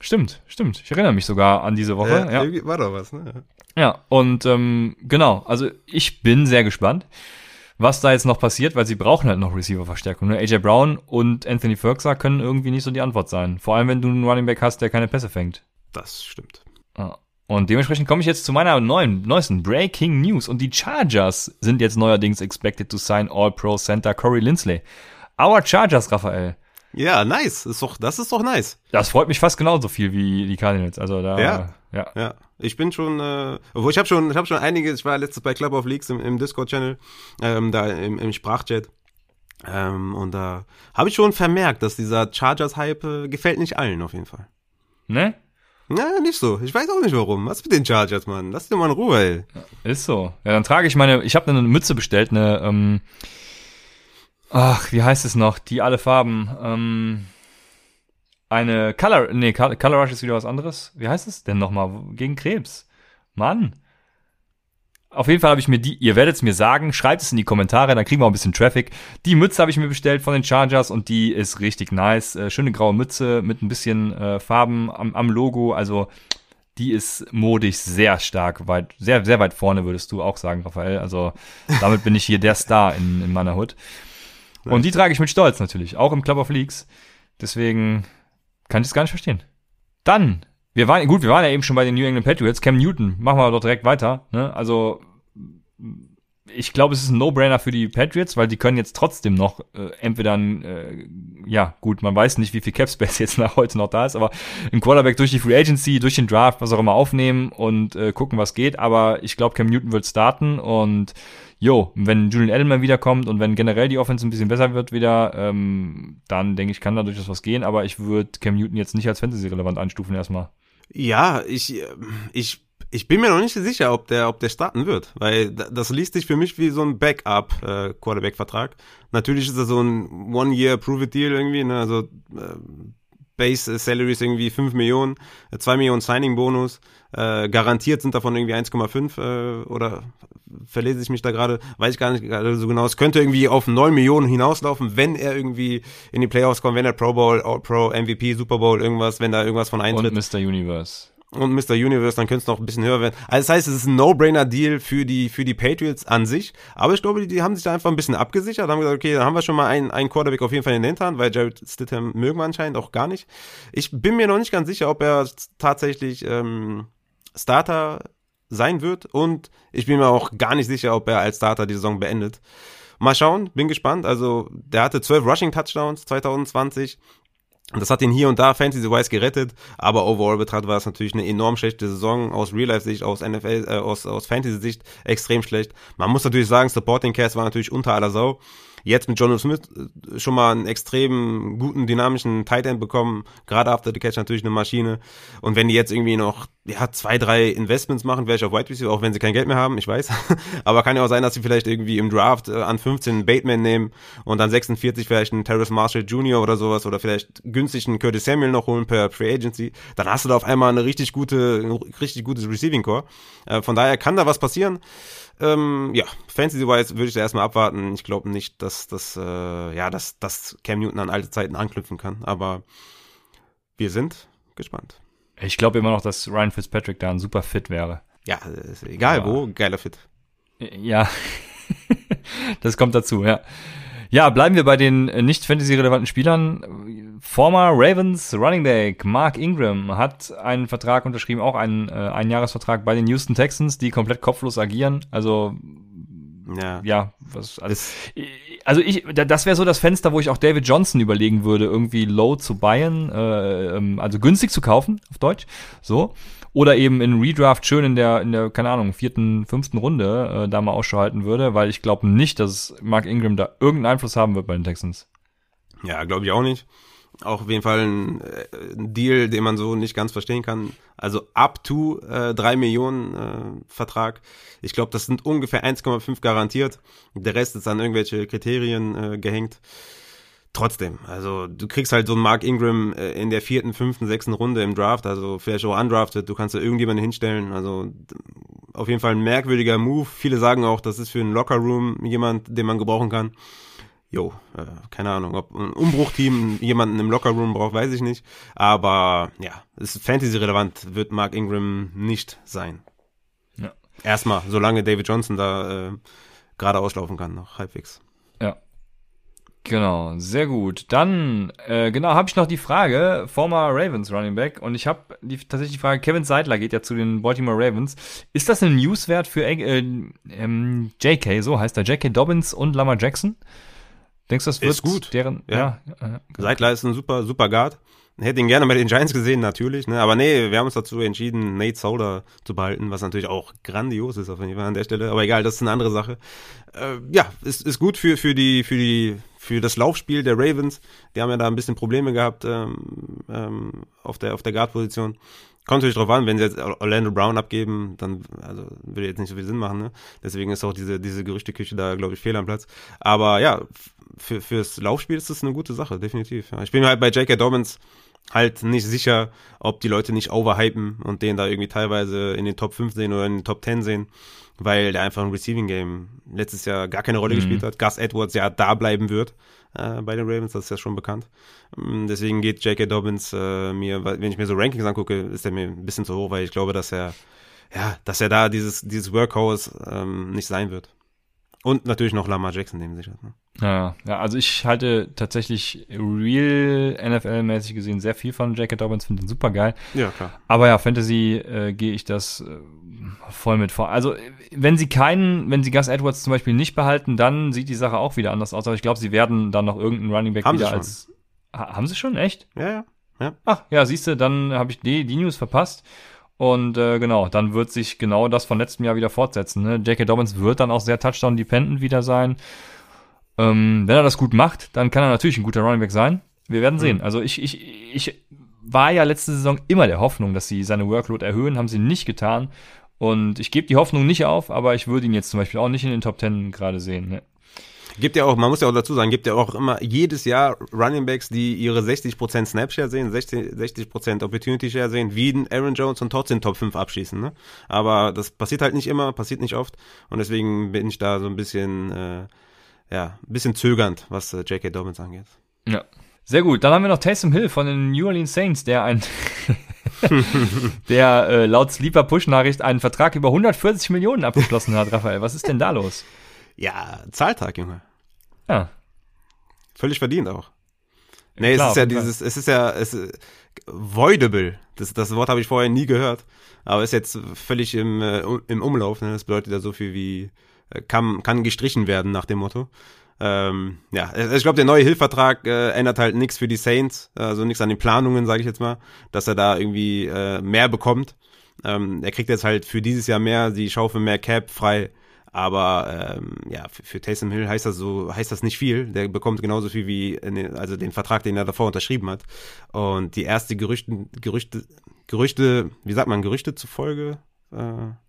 Stimmt, stimmt. Ich erinnere mich sogar an diese Woche. Ja, ja. war doch was, ne? Ja, und ähm, genau, also ich bin sehr gespannt, was da jetzt noch passiert, weil sie brauchen halt noch Receiver-Verstärkung. Ne? AJ Brown und Anthony Ferguson können irgendwie nicht so die Antwort sein. Vor allem, wenn du einen Running Back hast, der keine Pässe fängt. Das stimmt. Ja. Und dementsprechend komme ich jetzt zu meiner neuen, neuesten Breaking News. Und die Chargers sind jetzt neuerdings expected to sign All-Pro Center Corey Lindsley. Our Chargers, Raphael. Ja, nice. Ist doch, das ist doch nice. Das freut mich fast genauso viel wie die Cardinals. Also da, ja, ja. ja. Ich bin schon, äh, obwohl ich habe schon, ich habe schon einige. Ich war letztes bei Club of Leagues im, im Discord-Channel, ähm, da im, im Sprachchat. Ähm, und da habe ich schon vermerkt, dass dieser Chargers-Hype äh, gefällt nicht allen auf jeden Fall. Ne? Na, nicht so. Ich weiß auch nicht warum. Was mit den Chargers, Mann? Lass dir mal in Ruhe, ey. Ist so. Ja, dann trage ich meine, ich habe eine Mütze bestellt, eine, ähm, ach, wie heißt es noch? Die alle Farben, ähm, eine Color, nee, Color Rush ist wieder was anderes. Wie heißt es denn nochmal? Gegen Krebs. Mann. Auf jeden Fall habe ich mir die, ihr werdet es mir sagen, schreibt es in die Kommentare, dann kriegen wir auch ein bisschen Traffic. Die Mütze habe ich mir bestellt von den Chargers und die ist richtig nice. Äh, schöne graue Mütze mit ein bisschen äh, Farben am, am Logo. Also die ist modisch sehr stark, weit, sehr, sehr weit vorne, würdest du auch sagen, Raphael. Also damit bin ich hier der Star in, in meiner Hut. Und die trage ich mit Stolz natürlich, auch im Club of Leagues. Deswegen kann ich es gar nicht verstehen. Dann wir waren, gut, wir waren ja eben schon bei den New England Patriots. Cam Newton, machen wir doch direkt weiter. Ne? Also, ich glaube, es ist ein No-Brainer für die Patriots, weil die können jetzt trotzdem noch äh, entweder ein, äh, ja, gut, man weiß nicht, wie viel Cap Space jetzt nach heute noch da ist, aber ein Quarterback durch die Free Agency, durch den Draft, was auch immer aufnehmen und äh, gucken, was geht. Aber ich glaube, Cam Newton wird starten und jo, wenn Julian Edelman wiederkommt und wenn generell die Offense ein bisschen besser wird wieder, ähm, dann denke ich, kann da durchaus was gehen, aber ich würde Cam Newton jetzt nicht als Fantasy-relevant einstufen erstmal. Ja, ich, ich, ich bin mir noch nicht sicher, ob der, ob der starten wird, weil das liest sich für mich wie so ein Backup-Quarterback-Vertrag. Natürlich ist das so ein One-Year-Prove-It-Deal irgendwie, ne? also äh, Base Salary ist irgendwie 5 Millionen, 2 Millionen Signing-Bonus, äh, garantiert sind davon irgendwie 1,5 äh, oder verlese ich mich da gerade, weiß ich gar nicht gerade so genau. Es könnte irgendwie auf 9 Millionen hinauslaufen, wenn er irgendwie in die Playoffs kommt, wenn er Pro Bowl, Pro, MVP, Super Bowl, irgendwas, wenn da irgendwas von eintritt. Und Mr. Universe und Mr. Universe, dann könnte es noch ein bisschen höher werden. Also das heißt, es ist ein No-Brainer-Deal für die, für die Patriots an sich. Aber ich glaube, die, die haben sich da einfach ein bisschen abgesichert, haben gesagt, okay, dann haben wir schon mal einen, einen Quarterback auf jeden Fall in den Hintern, weil Jared Stidham mögen wir anscheinend auch gar nicht. Ich bin mir noch nicht ganz sicher, ob er tatsächlich ähm, Starter sein wird und ich bin mir auch gar nicht sicher, ob er als Starter die Saison beendet. Mal schauen, bin gespannt. Also, der hatte 12 Rushing Touchdowns 2020. Das hat ihn hier und da Fantasy-wise gerettet, aber overall betrachtet war es natürlich eine enorm schlechte Saison aus Real-Life-Sicht, aus NFL, äh, aus, aus Fantasy-Sicht extrem schlecht. Man muss natürlich sagen, Supporting Cast war natürlich unter aller Sau. Jetzt mit Jonathan Smith äh, schon mal einen extrem guten, dynamischen Tight End bekommen. Gerade after the catch natürlich eine Maschine. Und wenn die jetzt irgendwie noch ja, zwei, drei Investments machen, wäre ich auf Wide Receiver, auch wenn sie kein Geld mehr haben, ich weiß. Aber kann ja auch sein, dass sie vielleicht irgendwie im Draft äh, an 15 einen Bateman nehmen und dann 46 vielleicht einen Terrace Marshall Jr. oder sowas oder vielleicht günstig einen Curtis Samuel noch holen per Free Agency. Dann hast du da auf einmal eine richtig gute, richtig gutes Receiving Core. Äh, von daher kann da was passieren. Ähm, ja, Fantasy-wise würde ich da erstmal abwarten. Ich glaube nicht, dass das, äh, ja, dass, dass Cam Newton an alte Zeiten anknüpfen kann. Aber wir sind gespannt. Ich glaube immer noch, dass Ryan Fitzpatrick da ein super Fit wäre. Ja, egal Aber, wo, geiler Fit. Ja, das kommt dazu, ja. Ja, bleiben wir bei den nicht Fantasy-relevanten Spielern. Former Ravens Running Back Mark Ingram hat einen Vertrag unterschrieben, auch einen äh, Einjahresvertrag bei den Houston Texans, die komplett kopflos agieren. Also ja, ja was alles. Also ich, das wäre so das Fenster, wo ich auch David Johnson überlegen würde, irgendwie low zu buyen, äh, ähm, also günstig zu kaufen, auf Deutsch. So. Oder eben in Redraft schön in der, in der, keine Ahnung, vierten, fünften Runde äh, da mal Ausschau halten würde, weil ich glaube nicht, dass Mark Ingram da irgendeinen Einfluss haben wird bei den Texans. Ja, glaube ich auch nicht. Auch auf jeden Fall ein, äh, ein, Deal, den man so nicht ganz verstehen kann. Also up to äh, 3 Millionen äh, Vertrag. Ich glaube, das sind ungefähr 1,5 garantiert. Der Rest ist an irgendwelche Kriterien äh, gehängt trotzdem, also du kriegst halt so einen Mark Ingram äh, in der vierten, fünften, sechsten Runde im Draft, also vielleicht auch undrafted, du kannst da irgendjemanden hinstellen, also auf jeden Fall ein merkwürdiger Move. Viele sagen auch, das ist für einen Lockerroom jemand, den man gebrauchen kann. Jo, äh, keine Ahnung, ob ein Umbruchteam jemanden im Lockerroom braucht, weiß ich nicht. Aber ja, ist Fantasy-relevant, wird Mark Ingram nicht sein. Ja. Erstmal, solange David Johnson da äh, gerade auslaufen kann, noch halbwegs. Genau, sehr gut. Dann, äh, genau, habe ich noch die Frage, former Ravens Running Back, und ich habe die, tatsächlich die Frage, Kevin Seidler geht ja zu den Baltimore Ravens. Ist das ein Newswert für äh, ähm, JK, so heißt er, JK Dobbins und Lamar Jackson? Denkst du, das wird ist gut. deren, ja. ja, ja Seidler ist ein super, super Guard. Hätte ihn gerne bei den Giants gesehen, natürlich, ne? Aber nee, wir haben uns dazu entschieden, Nate Solder zu behalten, was natürlich auch grandios ist auf jeden Fall an der Stelle. Aber egal, das ist eine andere Sache. Äh, ja, ist, ist gut für, für die, für die, für das Laufspiel der Ravens. Die haben ja da ein bisschen Probleme gehabt ähm, ähm, auf der, auf der Guard-Position. Kommt natürlich drauf an, wenn sie jetzt Orlando Brown abgeben, dann also würde jetzt nicht so viel Sinn machen. Ne? Deswegen ist auch diese diese Gerüchteküche da, glaube ich, fehl am Platz. Aber ja, für fürs Laufspiel ist das eine gute Sache, definitiv. Ja. Ich bin halt bei J.K. Dobbins halt nicht sicher, ob die Leute nicht overhypen und den da irgendwie teilweise in den Top 5 sehen oder in den Top 10 sehen, weil der einfach im Receiving Game letztes Jahr gar keine Rolle mhm. gespielt hat. Gus Edwards ja da bleiben wird äh, bei den Ravens, das ist ja schon bekannt. Mm, deswegen geht J.K. Dobbins äh, mir, wenn ich mir so Rankings angucke, ist er mir ein bisschen zu hoch, weil ich glaube, dass er ja, dass er da dieses, dieses Workhouse ähm, nicht sein wird. Und natürlich noch Lamar Jackson neben sich hat. Ne? Ja, ja, also ich halte tatsächlich real NFL-mäßig gesehen sehr viel von J.K. Dobbins, finde ihn super geil. Ja, klar. Aber ja, Fantasy äh, gehe ich das äh, voll mit vor. Also, wenn sie keinen, wenn sie Gus Edwards zum Beispiel nicht behalten, dann sieht die Sache auch wieder anders aus. Aber ich glaube, sie werden dann noch irgendeinen Running Back haben wieder als. Ha, haben sie schon? Echt? Ja, ja. ja. Ach, ja, siehst du, dann habe ich die, die News verpasst. Und äh, genau, dann wird sich genau das von letztem Jahr wieder fortsetzen. Ne? J.K. Dobbins wird dann auch sehr Touchdown-dependent wieder sein. Ähm, wenn er das gut macht, dann kann er natürlich ein guter Running Back sein. Wir werden sehen. Mhm. Also ich, ich, ich war ja letzte Saison immer der Hoffnung, dass sie seine Workload erhöhen, haben sie nicht getan. Und ich gebe die Hoffnung nicht auf, aber ich würde ihn jetzt zum Beispiel auch nicht in den Top Ten gerade sehen. Ne? Gibt ja auch, man muss ja auch dazu sagen, gibt ja auch immer jedes Jahr Running Backs, die ihre 60% Snapshare sehen, 60%, 60 Opportunity Share sehen, wie Aaron Jones und trotzdem Top 5 abschießen. Ne? Aber das passiert halt nicht immer, passiert nicht oft. Und deswegen bin ich da so ein bisschen, äh, ja, ein bisschen zögernd, was äh, J.K. Dobbins angeht. Ja. Sehr gut. Dann haben wir noch Taysom Hill von den New Orleans Saints, der ein der äh, laut Sleeper Push Nachricht einen Vertrag über 140 Millionen abgeschlossen hat, Raphael. Was ist denn da los? Ja, Zahltag, Junge. Ja. Völlig verdient auch. Nee, Klar, es ist ja dieses, es ist ja, es ist, voidable. Das, das Wort habe ich vorher nie gehört. Aber ist jetzt völlig im, äh, im Umlauf. Ne? Das bedeutet ja so viel wie, äh, kann, kann gestrichen werden nach dem Motto. Ähm, ja, ich glaube, der neue Hilfvertrag äh, ändert halt nichts für die Saints, also nichts an den Planungen, sage ich jetzt mal, dass er da irgendwie äh, mehr bekommt. Ähm, er kriegt jetzt halt für dieses Jahr mehr, die Schaufel mehr Cap frei aber ähm, ja, für, für Taysom Hill heißt das so, heißt das nicht viel. Der bekommt genauso viel wie den, also den Vertrag, den er davor unterschrieben hat. Und die erste Gerüchten, Gerüchte, Gerüchte, wie sagt man, Gerüchte zufolge? Äh,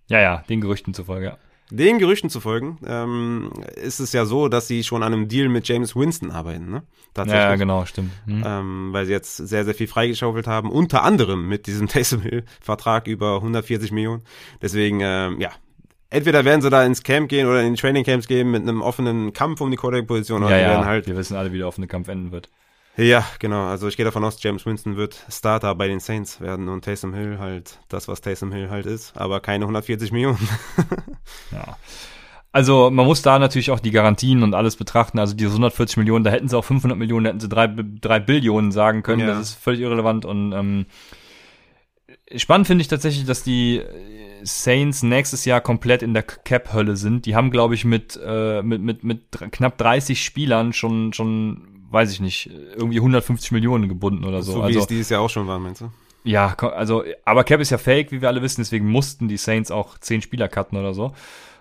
ja, ja, den Gerüchten zufolge, ja. Den Gerüchten zufolge ähm, ist es ja so, dass sie schon an einem Deal mit James Winston arbeiten, ne? Tatsächlich. Ja, genau, stimmt. Hm. Ähm, weil sie jetzt sehr, sehr viel freigeschaufelt haben, unter anderem mit diesem Taysom Hill-Vertrag über 140 Millionen. Deswegen, ähm, ja, entweder werden sie da ins Camp gehen oder in die Training Camps gehen mit einem offenen Kampf um die Quarterback-Position. Ja, ja, halt wir wissen alle, wie der offene Kampf enden wird. Ja, genau. Also ich gehe davon aus, James Winston wird Starter bei den Saints werden und Taysom Hill halt das, was Taysom Hill halt ist, aber keine 140 Millionen. ja. Also man muss da natürlich auch die Garantien und alles betrachten. Also diese 140 Millionen, da hätten sie auch 500 Millionen, da hätten sie drei, drei Billionen sagen können. Ja. Das ist völlig irrelevant und ähm, spannend finde ich tatsächlich, dass die Saints nächstes Jahr komplett in der Cap-Hölle sind. Die haben, glaube ich, mit, äh, mit, mit, mit knapp 30 Spielern schon, schon weiß ich nicht, irgendwie 150 Millionen gebunden oder so. So wie also, es dieses Jahr auch schon war, meinst du? Ja, also, aber Cap ist ja fake, wie wir alle wissen, deswegen mussten die Saints auch 10 Spieler cutten oder so.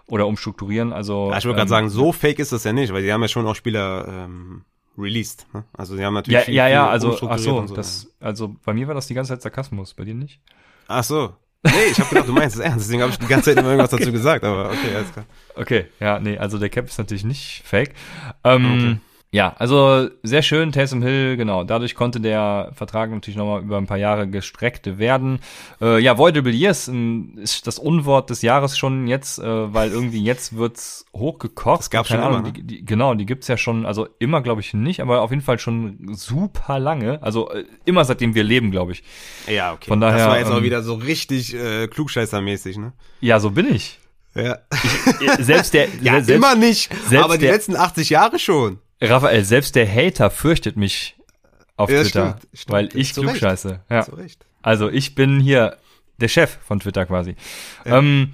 Oder umstrukturieren, also. Ja, ich würde ähm, gerade sagen, so fake ist das ja nicht, weil die haben ja schon auch Spieler ähm, released. Ne? Also sie haben natürlich ja, viel, ja, ja, also, ach so, so, das, also bei mir war das die ganze Zeit Sarkasmus, bei dir nicht? Ach so. Nee, ich habe gedacht, du meinst es ernst, deswegen habe ich die ganze Zeit immer irgendwas okay. dazu gesagt, aber okay, alles klar. Okay, ja, nee, also der Cap ist natürlich nicht fake. Ähm, okay. Ja, also sehr schön, Taysom Hill, genau. Dadurch konnte der Vertrag natürlich nochmal über ein paar Jahre gestreckt werden. Äh, ja, Voidable Years ähm, ist das Unwort des Jahres schon jetzt, äh, weil irgendwie jetzt wird's hochgekocht. Es gab schon Ahnung, immer, ne? die, die, Genau, die gibt's ja schon, also immer glaube ich nicht, aber auf jeden Fall schon super lange. Also äh, immer seitdem wir leben, glaube ich. Ja, okay. Von daher, das war jetzt ähm, auch wieder so richtig äh, klugscheißermäßig, ne? Ja, so bin ich. Ja. Ich, selbst der, ja, selbst, immer nicht, selbst aber die der, letzten 80 Jahre schon. Raphael, selbst der Hater fürchtet mich auf Ja, Twitter, stimmt, stimmt. weil ich klugscheiße. Ja. Also ich bin hier der Chef von Twitter quasi. Ja. Ähm,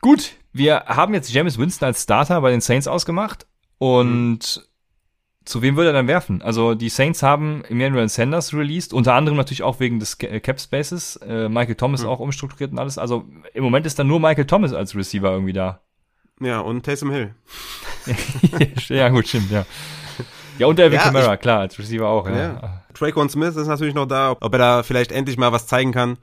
gut, wir haben jetzt James Winston als Starter bei den Saints ausgemacht und zu wem würde er dann werfen? Also die Saints haben Emmanuel Sanders released, unter anderem natürlich auch wegen des Ca- Cap Spaces, äh, Michael Thomas Mhm. auch umstrukturiert und alles. Also im Moment ist dann nur Michael Thomas als Receiver irgendwie da. Ja, und Taysom Hill. ja gut, stimmt, ja. Ja, und Alvin Ja, Kamara, klar, als Receiver auch. Ja. Ja. Traquan Smith ist natürlich noch da, ob er da vielleicht endlich mal was zeigen kann.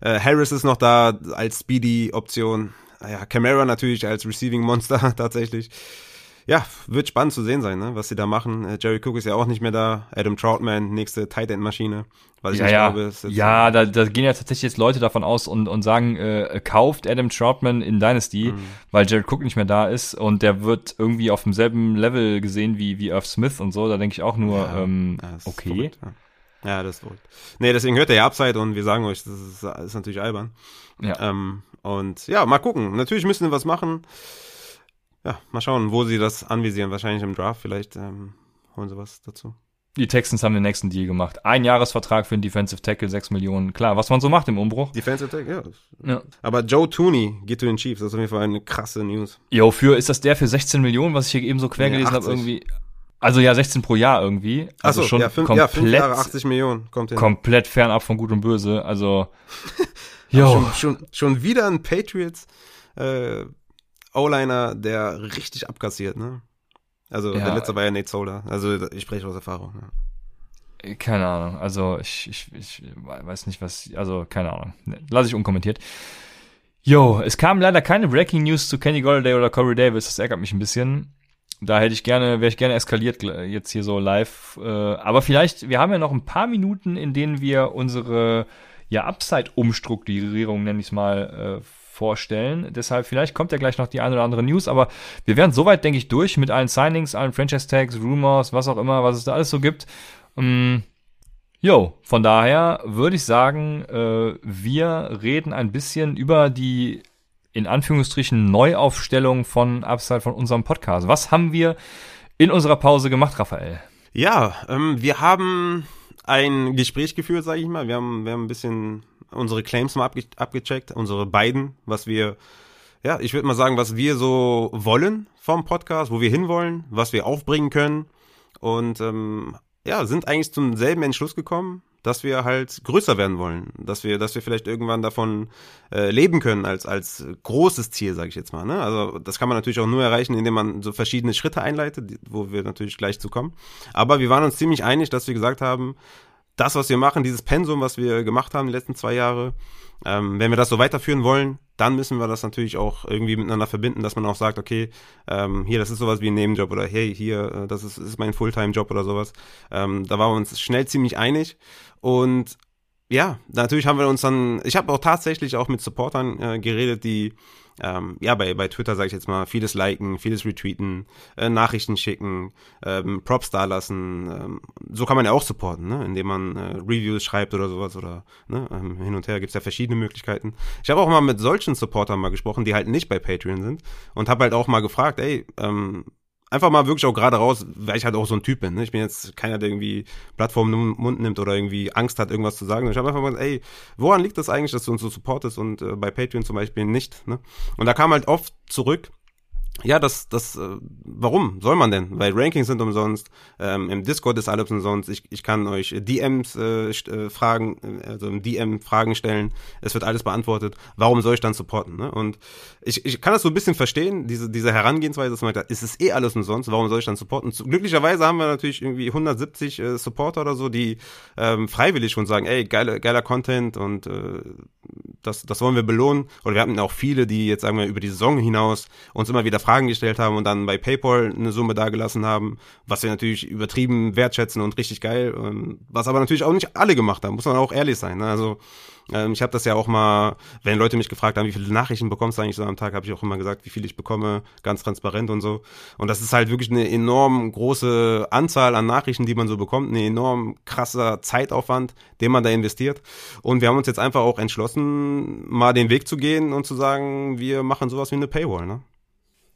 Äh, Harris ist noch da als Speedy-Option. Ah Ja, Camara natürlich als Receiving-Monster tatsächlich. Ja, wird spannend zu sehen sein, ne, was sie da machen. Äh, Jerry Cook ist ja auch nicht mehr da. Adam Troutman, nächste Tight End Maschine. Was ich ja, nicht ja. glaube, ist jetzt, ja, da, da gehen ja tatsächlich jetzt Leute davon aus und, und sagen, äh, kauft Adam Troutman in Dynasty, Mhm. weil Jared Cook nicht mehr da ist und der wird irgendwie auf demselben Level gesehen wie, wie Irv Smith und so. Da denke ich auch nur, Ja, ähm, okay. verrückt, ja. ja, das ist verrückt. Nee, deswegen hört er ja Upside und wir sagen euch, das ist, das ist natürlich albern. Ja. Ähm, und ja, mal gucken. Natürlich müssen wir was machen. Ja, mal schauen, wo sie das anvisieren. Wahrscheinlich im Draft. Vielleicht ähm, holen sie was dazu. Die Texans haben den nächsten Deal gemacht. Ein Jahresvertrag für einen Defensive Tackle, 6 Millionen. Klar, was man so macht im Umbruch. Defensive Tech, ja. Ja. Aber Joe Tooney geht zu den Chiefs. Das ist auf jeden Fall eine krasse News. Jo, für, ist das der für 16 Millionen, was ich hier eben so quer Nee, gelesen habe 80. irgendwie? Also ja, 16 pro Jahr irgendwie. Also Achso, schon ja, fünf, komplett, ja, fünf Jahre, 80 Millionen kommt hin. komplett fernab von Gut und Böse. Also, jo. Schon, schon, schon wieder ein Patriots äh, O-Liner, der richtig abkassiert, ne? Also Ja. der letzte war ja Nate Solder. Also ich spreche aus Erfahrung. Ja. Keine Ahnung. Also ich, ich, ich weiß nicht, was. Also, keine Ahnung. Ne, Lass ich unkommentiert. Jo, es kam leider keine Breaking News zu Kenny Golladay oder Corey Davis. Das ärgert mich ein bisschen. Da hätte ich gerne, wäre ich gerne eskaliert jetzt hier so live. Äh, aber vielleicht, wir haben ja noch ein paar Minuten, in denen wir unsere ja Upside-Umstrukturierung, nenne ich es mal, äh, vorstellen. Deshalb, vielleicht kommt ja gleich noch die eine oder andere News, aber wir wären soweit, denke ich, durch mit allen Signings, allen Franchise-Tags, Rumors, was auch immer, was es da alles so gibt. Ähm, Jo, von daher würde ich sagen, äh, wir reden ein bisschen über die in Anführungsstrichen Neuaufstellung von Upside von unserem Podcast. Was haben wir in unserer Pause gemacht, Raphael? Ja, ähm, wir haben ein Gespräch geführt, sage ich mal. Wir haben, wir haben ein bisschen unsere Claims mal abge abgecheckt, unsere beiden, was wir, ja, ich würde mal sagen, was wir so wollen vom Podcast, wo wir hinwollen, was wir aufbringen können und ähm, ja, sind eigentlich zum selben Entschluss gekommen, dass wir halt größer werden wollen, dass wir, dass wir vielleicht irgendwann davon äh, leben können als als großes Ziel, sage ich jetzt mal. Ne? Also das kann man natürlich auch nur erreichen, indem man so verschiedene Schritte einleitet, wo wir natürlich gleich zu kommen. Aber wir waren uns ziemlich einig, dass wir gesagt haben, das, was wir machen, dieses Pensum, was wir gemacht haben die letzten zwei Jahre, ähm, wenn wir das so weiterführen wollen, dann müssen wir das natürlich auch irgendwie miteinander verbinden, dass man auch sagt, okay, ähm, hier, das ist sowas wie ein Nebenjob oder hey, hier, äh, das ist, ist mein Fulltime-Job oder sowas. Ähm, da waren wir uns schnell ziemlich einig und ja, natürlich haben wir uns dann, ich habe auch tatsächlich auch mit Supportern äh, geredet, die ähm, ja, bei, bei Twitter sage ich jetzt mal, vieles liken, vieles retweeten, äh, Nachrichten schicken, ähm, Props da lassen. Ähm, so kann man ja auch supporten, ne? indem man äh, Reviews schreibt oder sowas oder ne? ähm, hin und her gibt's ja verschiedene Möglichkeiten. Ich habe auch mal mit solchen Supportern mal gesprochen, die halt nicht bei Patreon sind und habe halt auch mal gefragt, ey, ähm, einfach mal wirklich auch gerade raus, weil ich halt auch so ein Typ bin. Ne? Ich bin jetzt keiner, der irgendwie Plattformen im Mund nimmt oder irgendwie Angst hat, irgendwas zu sagen. Ich habe einfach mal gesagt, ey, woran liegt das eigentlich, dass du uns so supportest und äh, bei Patreon zum Beispiel nicht? Ne? Und da kam halt oft zurück, ja, das, das, äh, warum soll man denn? Weil Rankings sind umsonst, ähm, im Discord ist alles umsonst, ich, ich kann euch DMs äh, äh, fragen, äh, also im DM Fragen stellen, es wird alles beantwortet. Warum soll ich dann supporten? Ne? Und ich, ich kann das so ein bisschen verstehen, diese, diese Herangehensweise, dass man sagt, ist es eh alles umsonst, warum soll ich dann supporten? Glücklicherweise haben wir natürlich irgendwie 170 äh, Supporter oder so, die ähm, freiwillig schon sagen, ey, geile, geiler Content und äh, das, das wollen wir belohnen. Oder wir hatten auch viele, die jetzt sagen wir über die Saison hinaus uns immer wieder Fragen gestellt haben und dann bei PayPal eine Summe dagelassen haben, was wir natürlich übertrieben wertschätzen und richtig geil. Was aber natürlich auch nicht alle gemacht haben, muss man auch ehrlich sein. Ne? Also ähm, ich habe das ja auch mal, wenn Leute mich gefragt haben, wie viele Nachrichten bekommst du eigentlich so am Tag, habe ich auch immer gesagt, wie viel ich bekomme, ganz transparent und so. Und das ist halt wirklich eine enorm große Anzahl an Nachrichten, die man so bekommt, ein enorm krasser Zeitaufwand, den man da investiert. Und wir haben uns jetzt einfach auch entschlossen, mal den Weg zu gehen und zu sagen, wir machen sowas wie eine Paywall. Ne?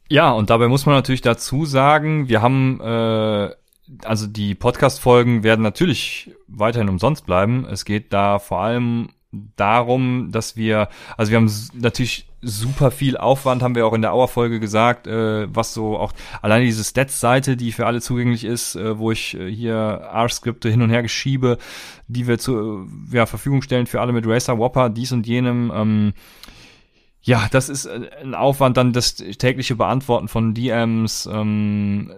Ja, und dabei muss man natürlich dazu sagen, wir haben äh, also die Podcast-Folgen werden natürlich weiterhin umsonst bleiben. Es geht da vor allem darum, dass wir, also wir haben natürlich super viel Aufwand, haben wir auch in der Auer-Folge gesagt, äh, was so auch alleine diese Stats-Seite, die für alle zugänglich ist, äh, wo ich äh, hier R-Skripte hin und her geschiebe, die wir zur ja, Verfügung stellen für alle mit Racer, Whopper, dies und jenem. Ähm, ja, das ist äh, ein Aufwand, dann das tägliche Beantworten von DMs, ähm,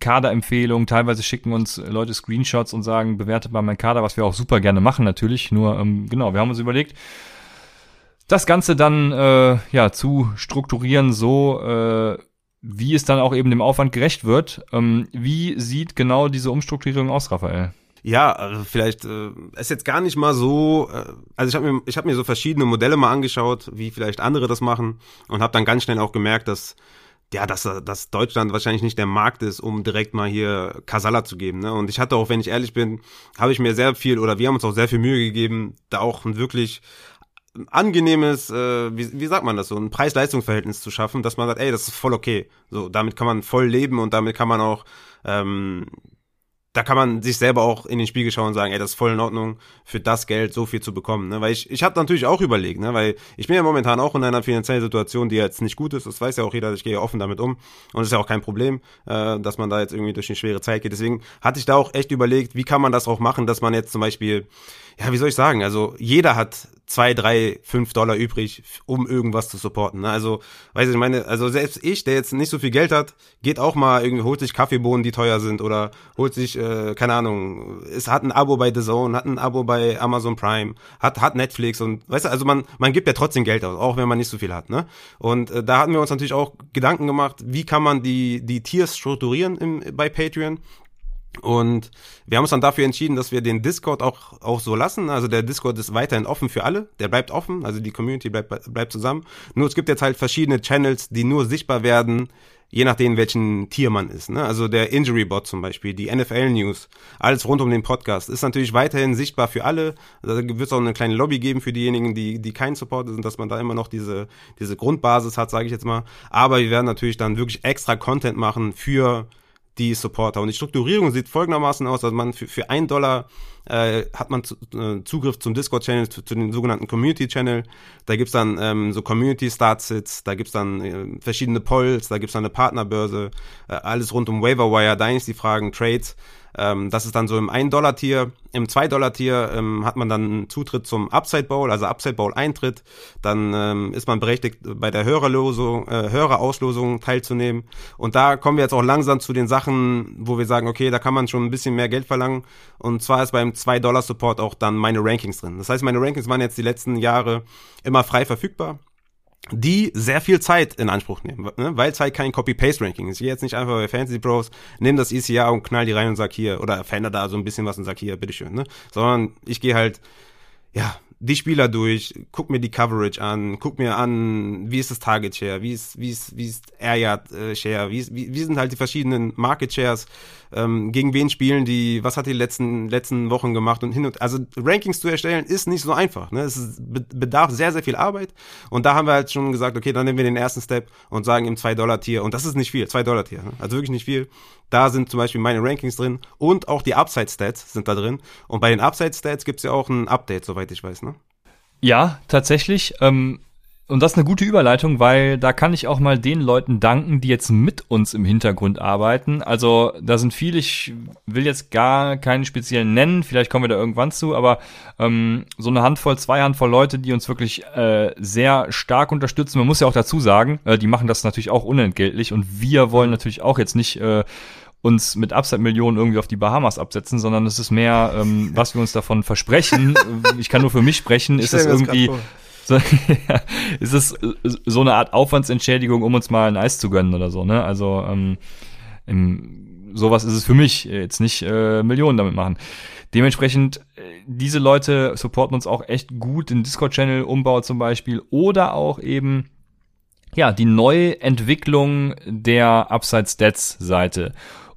Kaderempfehlungen. Teilweise schicken uns Leute Screenshots und sagen, bewertet mal mein Kader, was wir auch super gerne machen natürlich. Nur, ähm, genau, wir haben uns überlegt, das Ganze dann äh, ja zu strukturieren, so äh, wie es dann auch eben dem Aufwand gerecht wird. Ähm, wie sieht genau diese Umstrukturierung aus, Raphael? Ja, also vielleicht äh, ist jetzt gar nicht mal so. Äh, also ich habe mir, ich habe mir so verschiedene Modelle mal angeschaut, wie vielleicht andere das machen und habe dann ganz schnell auch gemerkt, dass ja, dass, dass Deutschland wahrscheinlich nicht der Markt ist, um direkt mal hier Kasala zu geben. Ne? Und ich hatte auch, wenn ich ehrlich bin, habe ich mir sehr viel oder wir haben uns auch sehr viel Mühe gegeben, da auch ein wirklich angenehmes, äh, wie, wie sagt man das so, ein Preis-Leistungs-Verhältnis zu schaffen, dass man sagt, ey, das ist voll okay. So, damit kann man voll leben und damit kann man auch ähm, da kann man sich selber auch in den Spiegel schauen und sagen, ey, das ist voll in Ordnung, für das Geld so viel zu bekommen. Ne? Weil ich, ich habe natürlich auch überlegt, ne? weil ich bin ja momentan auch in einer finanziellen Situation, die jetzt nicht gut ist. Das weiß ja auch jeder, ich gehe offen damit um. Und es ist ja auch kein Problem, äh, dass man da jetzt irgendwie durch eine schwere Zeit geht. Deswegen hatte ich da auch echt überlegt, wie kann man das auch machen, dass man jetzt zum Beispiel ja, wie soll ich sagen, also jeder hat zwei, drei, fünf Dollar übrig, um irgendwas zu supporten. Ne? Also, weiß ich, meine, also selbst ich, der jetzt nicht so viel Geld hat, geht auch mal irgendwie, holt sich Kaffeebohnen, die teuer sind, oder holt sich, äh, keine Ahnung, es hat ein Abo bei The Zone, hat ein Abo bei Amazon Prime, hat, hat Netflix und weißt du, also man, man gibt ja trotzdem Geld aus, auch wenn man nicht so viel hat. Ne? Und äh, da hatten wir uns natürlich auch Gedanken gemacht, wie kann man die, die Tiers strukturieren im, bei Patreon und wir haben uns dann dafür entschieden, dass wir den Discord auch, auch so lassen. Also der Discord ist weiterhin offen für alle. Der bleibt offen. Also die Community bleibt, bleibt zusammen. Nur es gibt jetzt halt verschiedene Channels, die nur sichtbar werden, je nachdem, welchen Tier man ist. Ne? Also der Injury Bot zum Beispiel, die NFL News, alles rund um den Podcast, ist natürlich weiterhin sichtbar für alle. Da wird es auch eine kleine Lobby geben für diejenigen, die, die kein Support sind, dass man da immer noch diese, diese Grundbasis hat, sage ich jetzt mal. Aber wir werden natürlich dann wirklich extra Content machen für die Supporter. Und die Strukturierung sieht folgendermaßen aus, dass man für, für ein Dollar äh, hat man zu, äh, Zugriff zum Discord-Channel, zu, zu den sogenannten Community-Channel. Da gibt's dann ähm, so Community-Start-Sits, da gibt's dann äh, verschiedene Polls, da gibt's dann eine Partnerbörse, äh, alles rund um Waiver-Wire, Dynasty-Fragen, Trades. Ähm, das ist dann so im 1-Dollar-Tier. Im 2-Dollar-Tier ähm, hat man dann Zutritt zum Upside Bowl, also Upside Bowl Eintritt. Dann ähm, ist man berechtigt, bei der Hörerlosung, äh, Hörerauslosung teilzunehmen. Und da kommen wir jetzt auch langsam zu den Sachen, wo wir sagen, okay, da kann man schon ein bisschen mehr Geld verlangen. Und zwar ist beim 2-Dollar-Support auch dann meine Rankings drin. Das heißt, meine Rankings waren jetzt die letzten Jahre immer frei verfügbar die sehr viel Zeit in Anspruch nehmen, ne? weil es halt kein Copy-Paste-Ranking ist. Ich gehe jetzt nicht einfach bei Fantasy Pros, nehme das ECR und knall die rein und sag hier, oder verändere da so ein bisschen was und sag hier, bitteschön, ne? Sondern ich gehe halt ja, die Spieler durch, guck mir die Coverage an, guck mir an, wie ist das Target Share, wie ist, wie ist, wie ist Air Yard äh, Share, wie, ist, wie, wie sind halt die verschiedenen Market Shares, ähm, gegen wen spielen die, was hat die letzten, letzten Wochen gemacht und hin und, also Rankings zu erstellen ist nicht so einfach, ne, es ist, bedarf sehr, sehr viel Arbeit und da haben wir halt schon gesagt, okay, dann nehmen wir den ersten Step und sagen im 2-Dollar-Tier und das ist nicht viel, 2-Dollar-Tier, ne? also wirklich nicht viel, da sind zum Beispiel meine Rankings drin und auch die Upside-Stats sind da drin. Und bei den Upside-Stats gibt es ja auch ein Update, soweit ich weiß, ne? Ja, tatsächlich. Ähm, und das ist eine gute Überleitung, weil da kann ich auch mal den Leuten danken, die jetzt mit uns im Hintergrund arbeiten. Also da sind viele, ich will jetzt gar keinen speziellen nennen, vielleicht kommen wir da irgendwann zu, aber ähm, so eine Handvoll, zwei Handvoll Leute, die uns wirklich äh, sehr stark unterstützen. Man muss ja auch dazu sagen, äh, die machen das natürlich auch unentgeltlich und wir wollen natürlich auch jetzt nicht äh, uns mit Upside-Millionen irgendwie auf die Bahamas absetzen, sondern es ist mehr, ähm, was wir uns davon versprechen. ich kann nur für mich sprechen, ist es irgendwie so, ist es so eine Art Aufwandsentschädigung, um uns mal ein Eis zu gönnen oder so, ne? Also ähm, im, sowas ist es für mich, jetzt nicht äh, Millionen damit machen. Dementsprechend, äh, diese Leute supporten uns auch echt gut, den Discord-Channel-Umbau zum Beispiel oder auch eben ja, die Neuentwicklung der Upside Stats Seite.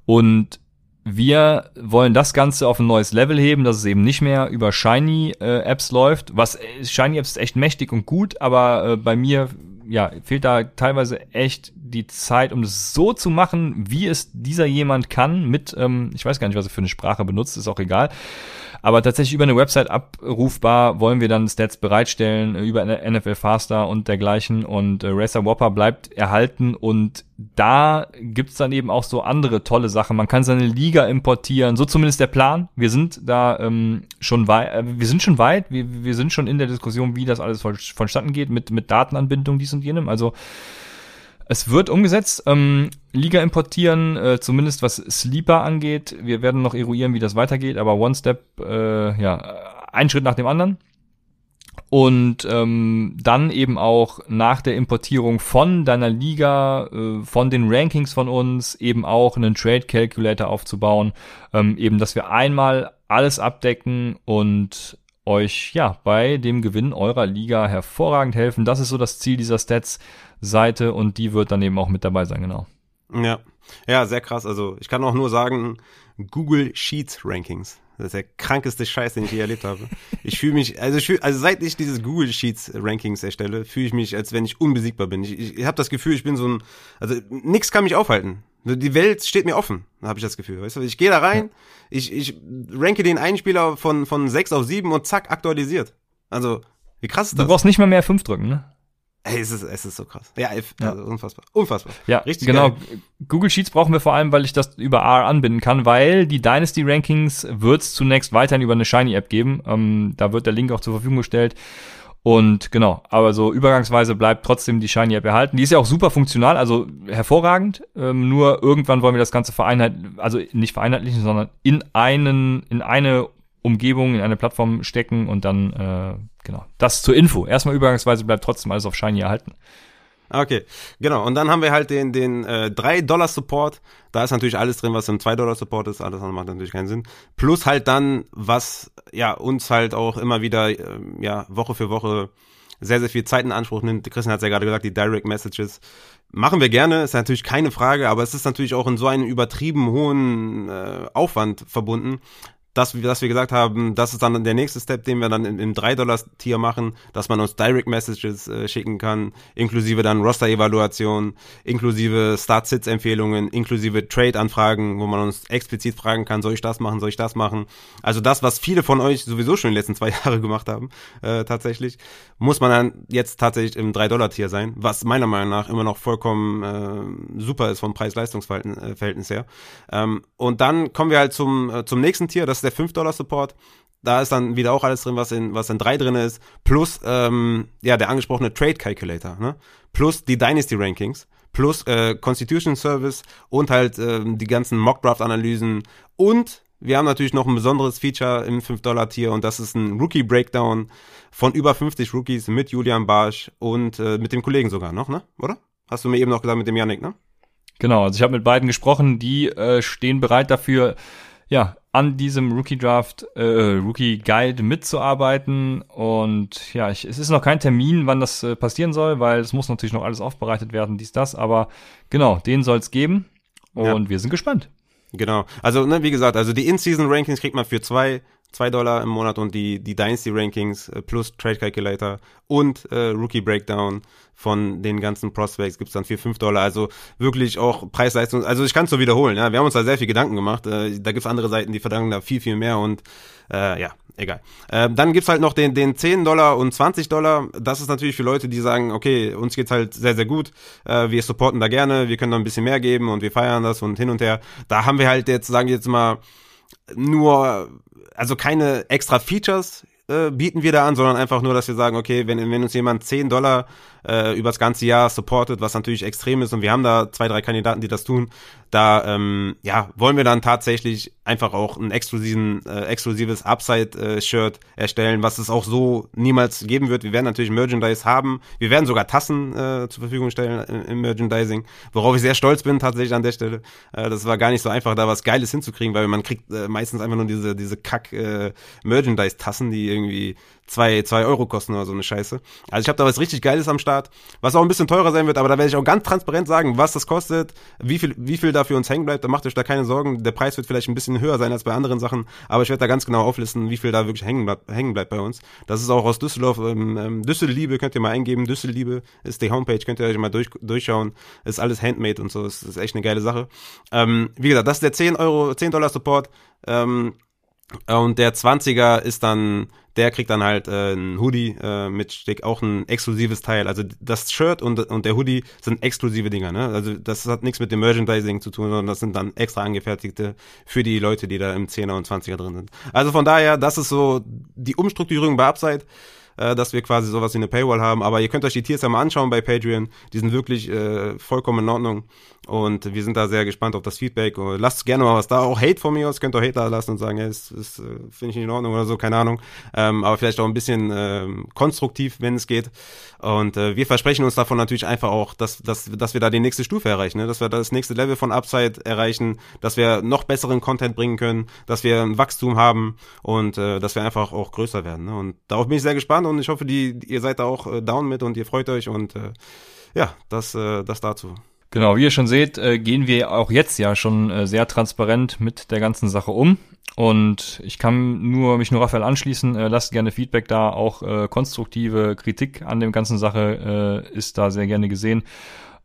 Und wir wollen das Ganze auf ein neues Level heben, dass es eben nicht mehr über Shiny äh, läuft. Was äh, Shiny Apps ist echt mächtig und gut, aber äh, bei mir ja fehlt da teilweise echt die Zeit, um das so zu machen, wie es dieser jemand kann. Mit, ähm, ich weiß gar nicht, was er für eine Sprache benutzt, ist auch egal. Aber tatsächlich über eine Website abrufbar wollen wir dann Stats bereitstellen äh, über NFL Faster und dergleichen und äh, Racer Whopper bleibt erhalten und da gibt's dann eben auch so andere tolle Sachen. Man kann seine Liga importieren, so zumindest der Plan. Wir sind da ähm, schon weit, äh, wir sind schon weit, wir, wir sind schon in der Diskussion, wie das alles vonstatten geht mit, mit Datenanbindung, dies und jenem. Also es wird umgesetzt. Ähm, Liga importieren, äh, zumindest was Sleeper angeht. Wir werden noch eruieren, wie das weitergeht, aber One Step, äh, ja, ein Schritt nach dem anderen. Und ähm, dann eben auch nach der Importierung von deiner Liga, äh, von den Rankings von uns, eben auch einen Trade Calculator aufzubauen. Ähm, eben, dass wir einmal alles abdecken und euch ja bei dem Gewinn eurer Liga hervorragend helfen. Das ist so das Ziel dieser Stats-Seite und die wird dann eben auch mit dabei sein, genau. Ja, ja, sehr krass. Also ich kann auch nur sagen, Google Sheets Rankings. Das ist der krankeste Scheiß, den ich je erlebt habe. Ich fühle mich, also, ich fühl, also seit ich dieses Google Sheets Rankings erstelle, fühle ich mich, als wenn ich unbesiegbar bin. Ich, ich, ich habe das Gefühl, ich bin so ein, also nix kann mich aufhalten. Die Welt steht mir offen, habe ich das Gefühl. Weißt du? Ich gehe da rein, ich, ich ranke den einen Spieler von, von 6 auf 7 und zack, aktualisiert. Also, wie krass ist das? Du brauchst nicht mal mehr 5 drücken, ne? Ey, es ist, es ist so krass. Ja, ja. Also unfassbar. Unfassbar. Ja, Richtig genau. Geil. Google Sheets brauchen wir vor allem, weil ich das über R anbinden kann, weil die Dynasty Rankings wird es zunächst weiterhin über eine Shiny App geben. Ähm, da wird der Link auch zur Verfügung gestellt. Und genau, aber so übergangsweise bleibt trotzdem die Shiny App erhalten. Die ist ja auch super funktional, also hervorragend. Ähm, nur irgendwann wollen wir das Ganze vereinheitlichen, also nicht vereinheitlichen, sondern in einen, in eine Umgebung, in eine Plattform stecken und dann, äh, genau. Das zur Info. Erstmal übergangsweise bleibt trotzdem alles auf Shiny erhalten. Okay, genau. Und dann haben wir halt den, den äh, 3-Dollar-Support. Da ist natürlich alles drin, was im 2-Dollar-Support ist. Alles andere macht natürlich keinen Sinn. Plus halt dann, was ja uns halt auch immer wieder äh, ja Woche für Woche sehr, sehr viel Zeit in Anspruch nimmt. Christian hat es ja gerade gesagt, die Direct Messages. Machen wir gerne, ist natürlich keine Frage, aber es ist natürlich auch in so einem übertrieben hohen äh, Aufwand verbunden, dass, dass wir gesagt haben, das ist dann der nächste Step, den wir dann im, im 3-Dollar-Tier machen, dass man uns Direct Messages äh, schicken kann, inklusive dann Roster-Evaluation, inklusive Start-Sits-Empfehlungen, inklusive Trade-Anfragen, wo man uns explizit fragen kann, soll ich das machen, soll ich das machen? Also das, was viele von euch sowieso schon in den letzten zwei Jahre gemacht haben, äh, tatsächlich, muss man dann jetzt tatsächlich im 3-Dollar-Tier sein, was meiner Meinung nach immer noch vollkommen äh, super ist vom Preis-Leistungs-Verhältnis her. Ähm, und dann kommen wir halt zum, äh, zum nächsten Tier, das ist der 5-Dollar-Support. Da ist dann wieder auch alles drin, was in, was in 3 drin ist. Plus, ähm, ja, der angesprochene Trade Calculator, ne? Plus die Dynasty Rankings. Plus äh, Constitution Service und halt äh, die ganzen Mock-Draft-Analysen. Und wir haben natürlich noch ein besonderes Feature im 5-Dollar-Tier und das ist ein Rookie-Breakdown von über 50 Rookies mit Julian Barsch und äh, mit dem Kollegen sogar noch, ne? Oder? Hast du mir eben noch gesagt mit dem Yannick, ne? Genau, also ich habe mit beiden gesprochen, die äh, stehen bereit dafür, ja, an diesem Rookie Draft, äh, Rookie Guide mitzuarbeiten. Und ja, ich, es ist noch kein Termin, wann das äh, passieren soll, weil es muss natürlich noch alles aufbereitet werden, dies, das. Aber genau, den soll es geben. Und ja. wir sind gespannt. Genau. Also, ne, wie gesagt, also die In-Season-Rankings kriegt man für zwei, zwei Dollar im Monat und die, die Dynasty-Rankings äh, plus Trade Calculator und äh, Rookie Breakdown von den ganzen Prospects gibt's dann für fünf Dollar. Also wirklich auch Preis-Leistung. Also ich kann es so wiederholen. Ja? Wir haben uns da sehr viel Gedanken gemacht. Äh, da gibt's andere Seiten, die verdanken da viel, viel mehr und äh, ja, egal. Äh, dann gibt's halt noch den, den 10 Dollar und 20 Dollar. Das ist natürlich für Leute, die sagen, okay, uns geht's halt sehr, sehr gut. Äh, wir supporten da gerne, wir können da ein bisschen mehr geben und wir feiern das und hin und her. Da haben wir halt jetzt, sagen wir jetzt mal, nur, also keine extra Features äh, bieten wir da an, sondern einfach nur, dass wir sagen, okay, wenn, wenn uns jemand 10 Dollar äh, übers ganze Jahr supportet, was natürlich extrem ist und wir haben da zwei, drei Kandidaten, die das tun, da ähm, ja, wollen wir dann tatsächlich einfach auch ein exklusiven, äh, exklusives Upside-Shirt erstellen, was es auch so niemals geben wird. Wir werden natürlich Merchandise haben. Wir werden sogar Tassen äh, zur Verfügung stellen im, im Merchandising, worauf ich sehr stolz bin tatsächlich an der Stelle. Äh, das war gar nicht so einfach, da was Geiles hinzukriegen, weil man kriegt äh, meistens einfach nur diese, diese Kack-Merchandise-Tassen, äh, die irgendwie zwei, zwei Euro kosten oder so eine Scheiße. Also ich habe da was richtig Geiles am Start, was auch ein bisschen teurer sein wird, aber da werde ich auch ganz transparent sagen, was das kostet, wie viel, wie viel da für uns hängen bleibt. Da macht euch da keine Sorgen. Der Preis wird vielleicht ein bisschen höher sein als bei anderen Sachen, aber ich werde da ganz genau auflisten, wie viel da wirklich hängen bleibt, hängen bleibt bei uns. Das ist auch aus Düsseldorf. Ähm, ähm Düsselliebe könnt ihr mal eingeben. Düsselliebe ist die Homepage, könnt ihr euch mal durch, durchschauen. Ist alles handmade und so. Das ist echt eine geile Sache. Ähm, wie gesagt, das ist der 10 Euro, 10 Dollar Support. Ähm, und der 20er ist dann, der kriegt dann halt äh, ein Hoodie äh, mit Stick, auch ein exklusives Teil. Also das Shirt und, und der Hoodie sind exklusive Dinger, ne? Also das hat nichts mit dem Merchandising zu tun, sondern das sind dann extra angefertigte für die Leute, die da im 10er und 20er drin sind. Also von daher, das ist so die Umstrukturierung bei Upside äh, dass wir quasi sowas wie eine Paywall haben. Aber ihr könnt euch die Tiers ja mal anschauen bei Patreon. Die sind wirklich äh, vollkommen in Ordnung. Und wir sind da sehr gespannt auf das Feedback. Und lasst gerne mal was da. Auch Hate von mir aus. Könnt ihr Hate da lassen und sagen, hey, das, äh, finde ich nicht in Ordnung oder so, keine Ahnung. Ähm, aber vielleicht auch ein bisschen äh, konstruktiv, wenn es geht. Und äh, wir versprechen uns davon natürlich einfach auch, dass, dass, dass wir da die nächste Stufe erreichen. Ne? Dass wir das nächste Level von Upside erreichen. Dass wir noch besseren Content bringen können. Dass wir ein Wachstum haben. Und äh, dass wir einfach auch größer werden. Ne? Und darauf bin ich sehr gespannt und ich hoffe, die, ihr seid da auch äh, down mit und ihr freut euch und äh, ja, das, äh, das dazu. Genau, wie ihr schon seht, äh, gehen wir auch jetzt ja schon äh, sehr transparent mit der ganzen Sache um. Und ich kann nur mich nur Raphael anschließen. Äh, lasst gerne Feedback da. Auch äh, konstruktive Kritik an dem ganzen Sache äh, ist da sehr gerne gesehen.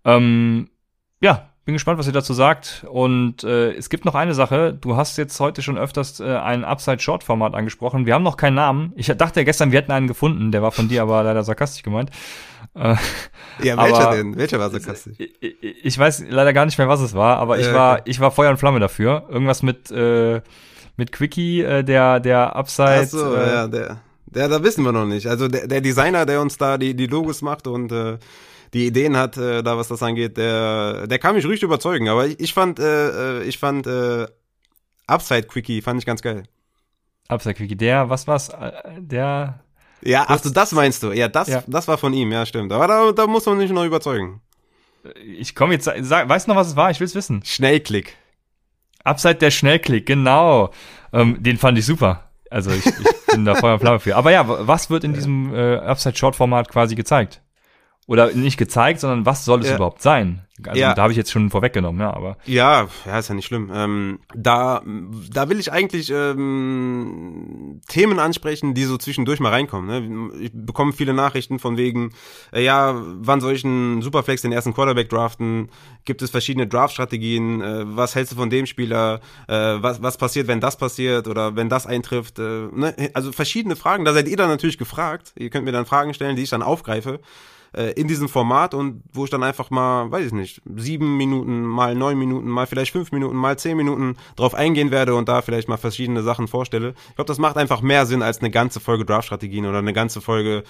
Ähm, ja, bin gespannt, was ihr dazu sagt. Und äh, es gibt noch eine Sache. Du hast jetzt heute schon öfters äh, ein Upside-Short-Format angesprochen. Wir haben noch keinen Namen. Ich dachte ja gestern, wir hätten einen gefunden. Der war von dir aber leider sarkastisch gemeint. Äh, ja, welcher denn? Welcher war sarkastisch? Ich, ich, weiß leider gar nicht mehr, was es war, aber ich war, ich war Feuer und Flamme dafür. Irgendwas mit, äh, mit Quickie, äh, der, der Upside. Ach so, äh, ja, der. Der, da wissen wir noch nicht. Also der, der Designer, der uns da die, die Logos macht und äh, die Ideen hat, äh, da was das angeht, der, der kann mich richtig überzeugen. Aber ich, ich fand, äh, äh, ich fand äh, Upside Quickie fand ich ganz geil. Upside Quickie, der, was war's? Äh, der. Ja, ach du, das meinst du. Ja, das, ja. das war von ihm, ja, stimmt. Aber da, da muss man nicht noch überzeugen. Ich komme jetzt, sag, weißt du noch, was es war? Ich will's wissen. Schnellklick. Upside der Schnellklick, genau. Ähm, den fand ich super. Also ich, ich bin da Feuer und Flamme für. Aber ja, was wird in diesem äh, Upside Short Format quasi gezeigt? Oder nicht gezeigt, sondern was soll es ja. überhaupt sein? Also ja. da habe ich jetzt schon vorweggenommen, ja, aber. Ja, ja, ist ja nicht schlimm. Ähm, da, da will ich eigentlich ähm, Themen ansprechen, die so zwischendurch mal reinkommen. Ne? Ich bekomme viele Nachrichten von wegen, äh, ja, wann soll ich einen Superflex den ersten Quarterback draften? Gibt es verschiedene Draftstrategien? Äh, was hältst du von dem Spieler? Äh, was, was passiert, wenn das passiert oder wenn das eintrifft? Äh, ne? Also verschiedene Fragen. Da seid ihr dann natürlich gefragt. Ihr könnt mir dann Fragen stellen, die ich dann aufgreife äh, in diesem Format und wo ich dann einfach mal, weiß ich nicht, sieben Minuten, mal neun Minuten, mal vielleicht fünf Minuten, mal zehn Minuten drauf eingehen werde und da vielleicht mal verschiedene Sachen vorstelle. Ich glaube, das macht einfach mehr Sinn als eine ganze Folge Draft-Strategien oder eine ganze Folge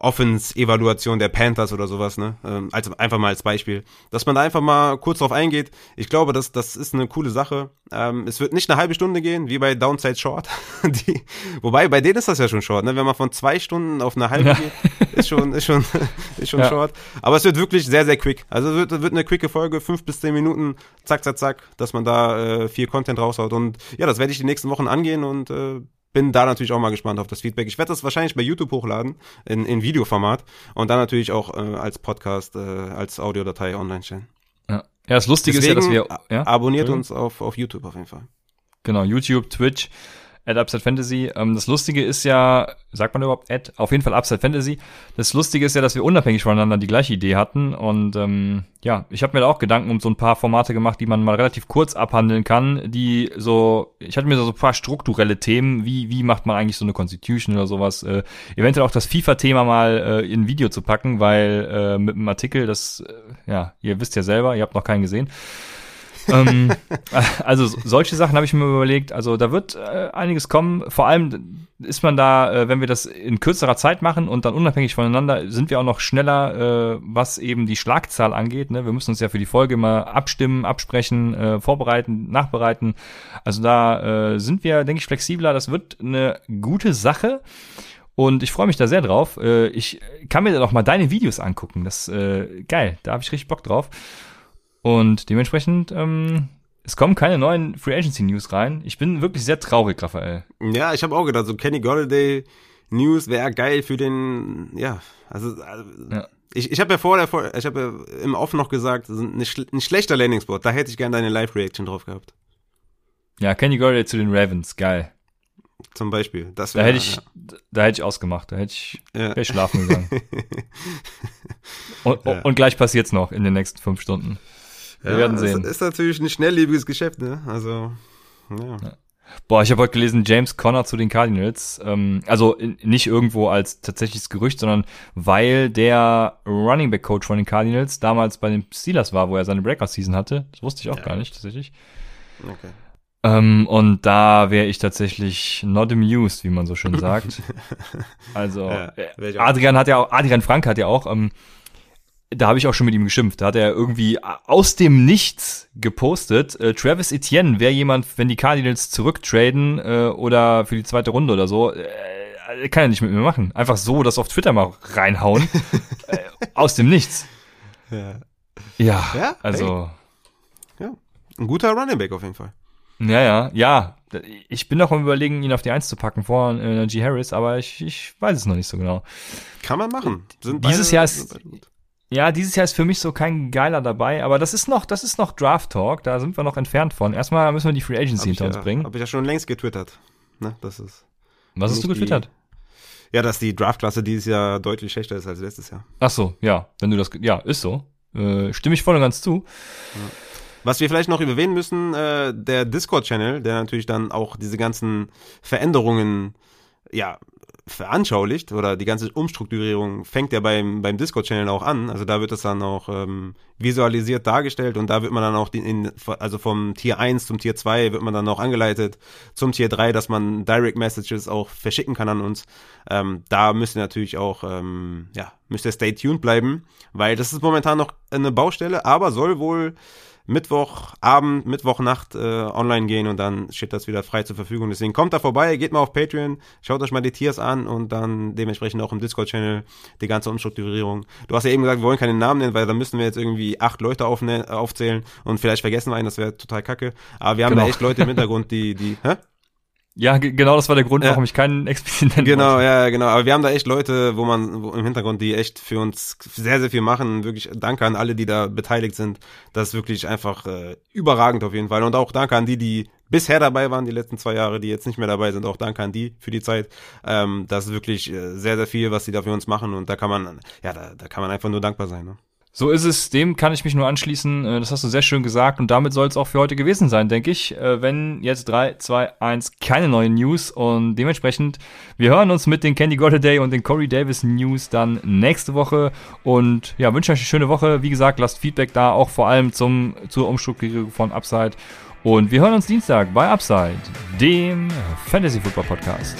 Offense-Evaluation der Panthers oder sowas, ne? Ähm, also einfach mal als Beispiel. Dass man da einfach mal kurz drauf eingeht. Ich glaube, das, das ist eine coole Sache. Ähm, es wird nicht eine halbe Stunde gehen, wie bei Downside Short. Die, wobei, bei denen ist das ja schon short, ne? Wenn man von zwei Stunden auf eine halbe ja. geht, ist schon, ist schon, ist schon ja. short. Aber es wird wirklich sehr, sehr quick. Also es wird, wird eine quicke Folge, fünf bis zehn Minuten, zack, zack, zack, dass man da äh, viel Content raushaut. Und ja, das werde ich die nächsten Wochen angehen und äh, bin da natürlich auch mal gespannt auf das Feedback. Ich werde das wahrscheinlich bei YouTube hochladen, in, in Videoformat und dann natürlich auch äh, als Podcast, äh, als Audiodatei online stellen. Ja, ja das Lustige Deswegen ist ja, dass wir... Ja? Abonniert uns auf, auf YouTube auf jeden Fall. Genau, YouTube, Twitch at Upside Fantasy. Ähm, das Lustige ist ja, sagt man überhaupt at? Auf jeden Fall Upside Fantasy. Das Lustige ist ja, dass wir unabhängig voneinander die gleiche Idee hatten. Und ähm, ja, ich habe mir da auch Gedanken um so ein paar Formate gemacht, die man mal relativ kurz abhandeln kann, die so, ich hatte mir so ein paar strukturelle Themen, wie, wie macht man eigentlich so eine Constitution oder sowas, äh, eventuell auch das FIFA-Thema mal äh, in ein Video zu packen, weil äh, mit einem Artikel, das, äh, ja, ihr wisst ja selber, ihr habt noch keinen gesehen ähm, also solche Sachen habe ich mir überlegt. Also da wird äh, einiges kommen. Vor allem ist man da, äh, wenn wir das in kürzerer Zeit machen und dann unabhängig voneinander, sind wir auch noch schneller, äh, was eben die Schlagzahl angeht. Ne? Wir müssen uns ja für die Folge immer abstimmen, absprechen, äh, vorbereiten, nachbereiten. Also da äh, sind wir, denke ich, flexibler. Das wird eine gute Sache. Und ich freue mich da sehr drauf. Äh, ich kann mir dann auch mal deine Videos angucken. Das äh, geil, da habe ich richtig Bock drauf. Und dementsprechend, ähm, es kommen keine neuen Free Agency News rein. Ich bin wirklich sehr traurig, Raphael. Ja, ich habe auch gedacht, so Kenny Golladay News wäre geil für den, ja, also, also ja. ich, ich habe ja vorher, vor, ich habe ja im Off noch gesagt, ein, ein schlechter Landing-Spot, da hätte ich gerne deine Live-Reaction drauf gehabt. Ja, Kenny Golladay zu den Ravens, geil. Zum Beispiel. Das wär, da hätte ich, ja. da hätte ich ausgemacht, da hätte ich, ja. ich schlafen gegangen. und, und gleich passiert's noch in den nächsten fünf Stunden. Wir ja, werden sehen. Das ist natürlich ein schnelllebiges Geschäft, ne? Also, ja. ja. Boah, ich habe heute gelesen, James Conner zu den Cardinals. Ähm, also in, nicht irgendwo als tatsächliches Gerücht, sondern weil der Running Back Coach von den Cardinals damals bei den Steelers war, wo er seine Breakout-Season hatte. Das wusste ich auch ja. gar nicht, tatsächlich. Okay. Ähm, und da wäre ich tatsächlich not amused, wie man so schön sagt. also, ja, Adrian hat ja auch, Adrian Frank hat ja auch ähm, da habe ich auch schon mit ihm geschimpft. Da hat er irgendwie aus dem Nichts gepostet. Äh, Travis Etienne wäre jemand, wenn die Cardinals zurücktraden äh, oder für die zweite Runde oder so, äh, kann er nicht mit mir machen. Einfach so das auf Twitter mal reinhauen. äh, aus dem Nichts. Ja. Ja, ja also. Hey. Ja, ein guter Running Back auf jeden Fall. Ja, ja, ja. Ich bin noch am überlegen, ihn auf die Eins zu packen vor äh, G. Harris, aber ich, ich weiß es noch nicht so genau. Kann man machen. Sind Dieses Jahr ist ja, dieses Jahr ist für mich so kein geiler dabei, aber das ist noch, das ist noch Draft Talk, da sind wir noch entfernt von. Erstmal müssen wir die Free Agency hinter uns ja, bringen. Hab ich ja schon längst getwittert. Ne, das ist. Was hast du getwittert? Die, ja, dass die Draftklasse dieses Jahr deutlich schlechter ist als letztes Jahr. Ach so, ja, wenn du das, ja, ist so. Äh, stimme ich voll und ganz zu. Ja. Was wir vielleicht noch überwähnen müssen, äh, der Discord-Channel, der natürlich dann auch diese ganzen Veränderungen ja, veranschaulicht oder die ganze Umstrukturierung fängt ja beim, beim Discord-Channel auch an. Also da wird es dann auch ähm, visualisiert dargestellt und da wird man dann auch, in, also vom Tier 1 zum Tier 2 wird man dann auch angeleitet zum Tier 3, dass man Direct Messages auch verschicken kann an uns. Ähm, da müsst ihr natürlich auch, ähm, ja, müsst ihr stay tuned bleiben, weil das ist momentan noch eine Baustelle, aber soll wohl Mittwochabend, Mittwochnacht äh, online gehen und dann steht das wieder frei zur Verfügung. Deswegen kommt da vorbei, geht mal auf Patreon, schaut euch mal die Tiers an und dann dementsprechend auch im Discord-Channel die ganze Umstrukturierung. Du hast ja eben gesagt, wir wollen keinen Namen nennen, weil dann müssten wir jetzt irgendwie acht Leute aufzählen und vielleicht vergessen wir einen, das wäre total kacke. Aber wir haben genau. da echt Leute im Hintergrund, die, die, hä? Ja, genau, das war der Grund, warum ich keinen explizit nennen Genau, wollte. ja, genau. Aber wir haben da echt Leute, wo man wo im Hintergrund, die echt für uns sehr, sehr viel machen. Wirklich danke an alle, die da beteiligt sind. Das ist wirklich einfach äh, überragend auf jeden Fall. Und auch danke an die, die bisher dabei waren, die letzten zwei Jahre, die jetzt nicht mehr dabei sind. Auch danke an die für die Zeit. Ähm, das ist wirklich äh, sehr, sehr viel, was die da für uns machen. Und da kann man, ja, da, da kann man einfach nur dankbar sein. Ne? So ist es, dem kann ich mich nur anschließen. Äh, das hast du sehr schön gesagt und damit soll es auch für heute gewesen sein, denke ich. Äh, wenn jetzt 3, 2, 1 keine neuen News und dementsprechend, wir hören uns mit den Candy Gottaday und den Corey Davis News dann nächste Woche und ja, wünsche euch eine schöne Woche. Wie gesagt, lasst Feedback da, auch vor allem zum, zur Umstrukturierung von Upside und wir hören uns Dienstag bei Upside, dem Fantasy Football Podcast.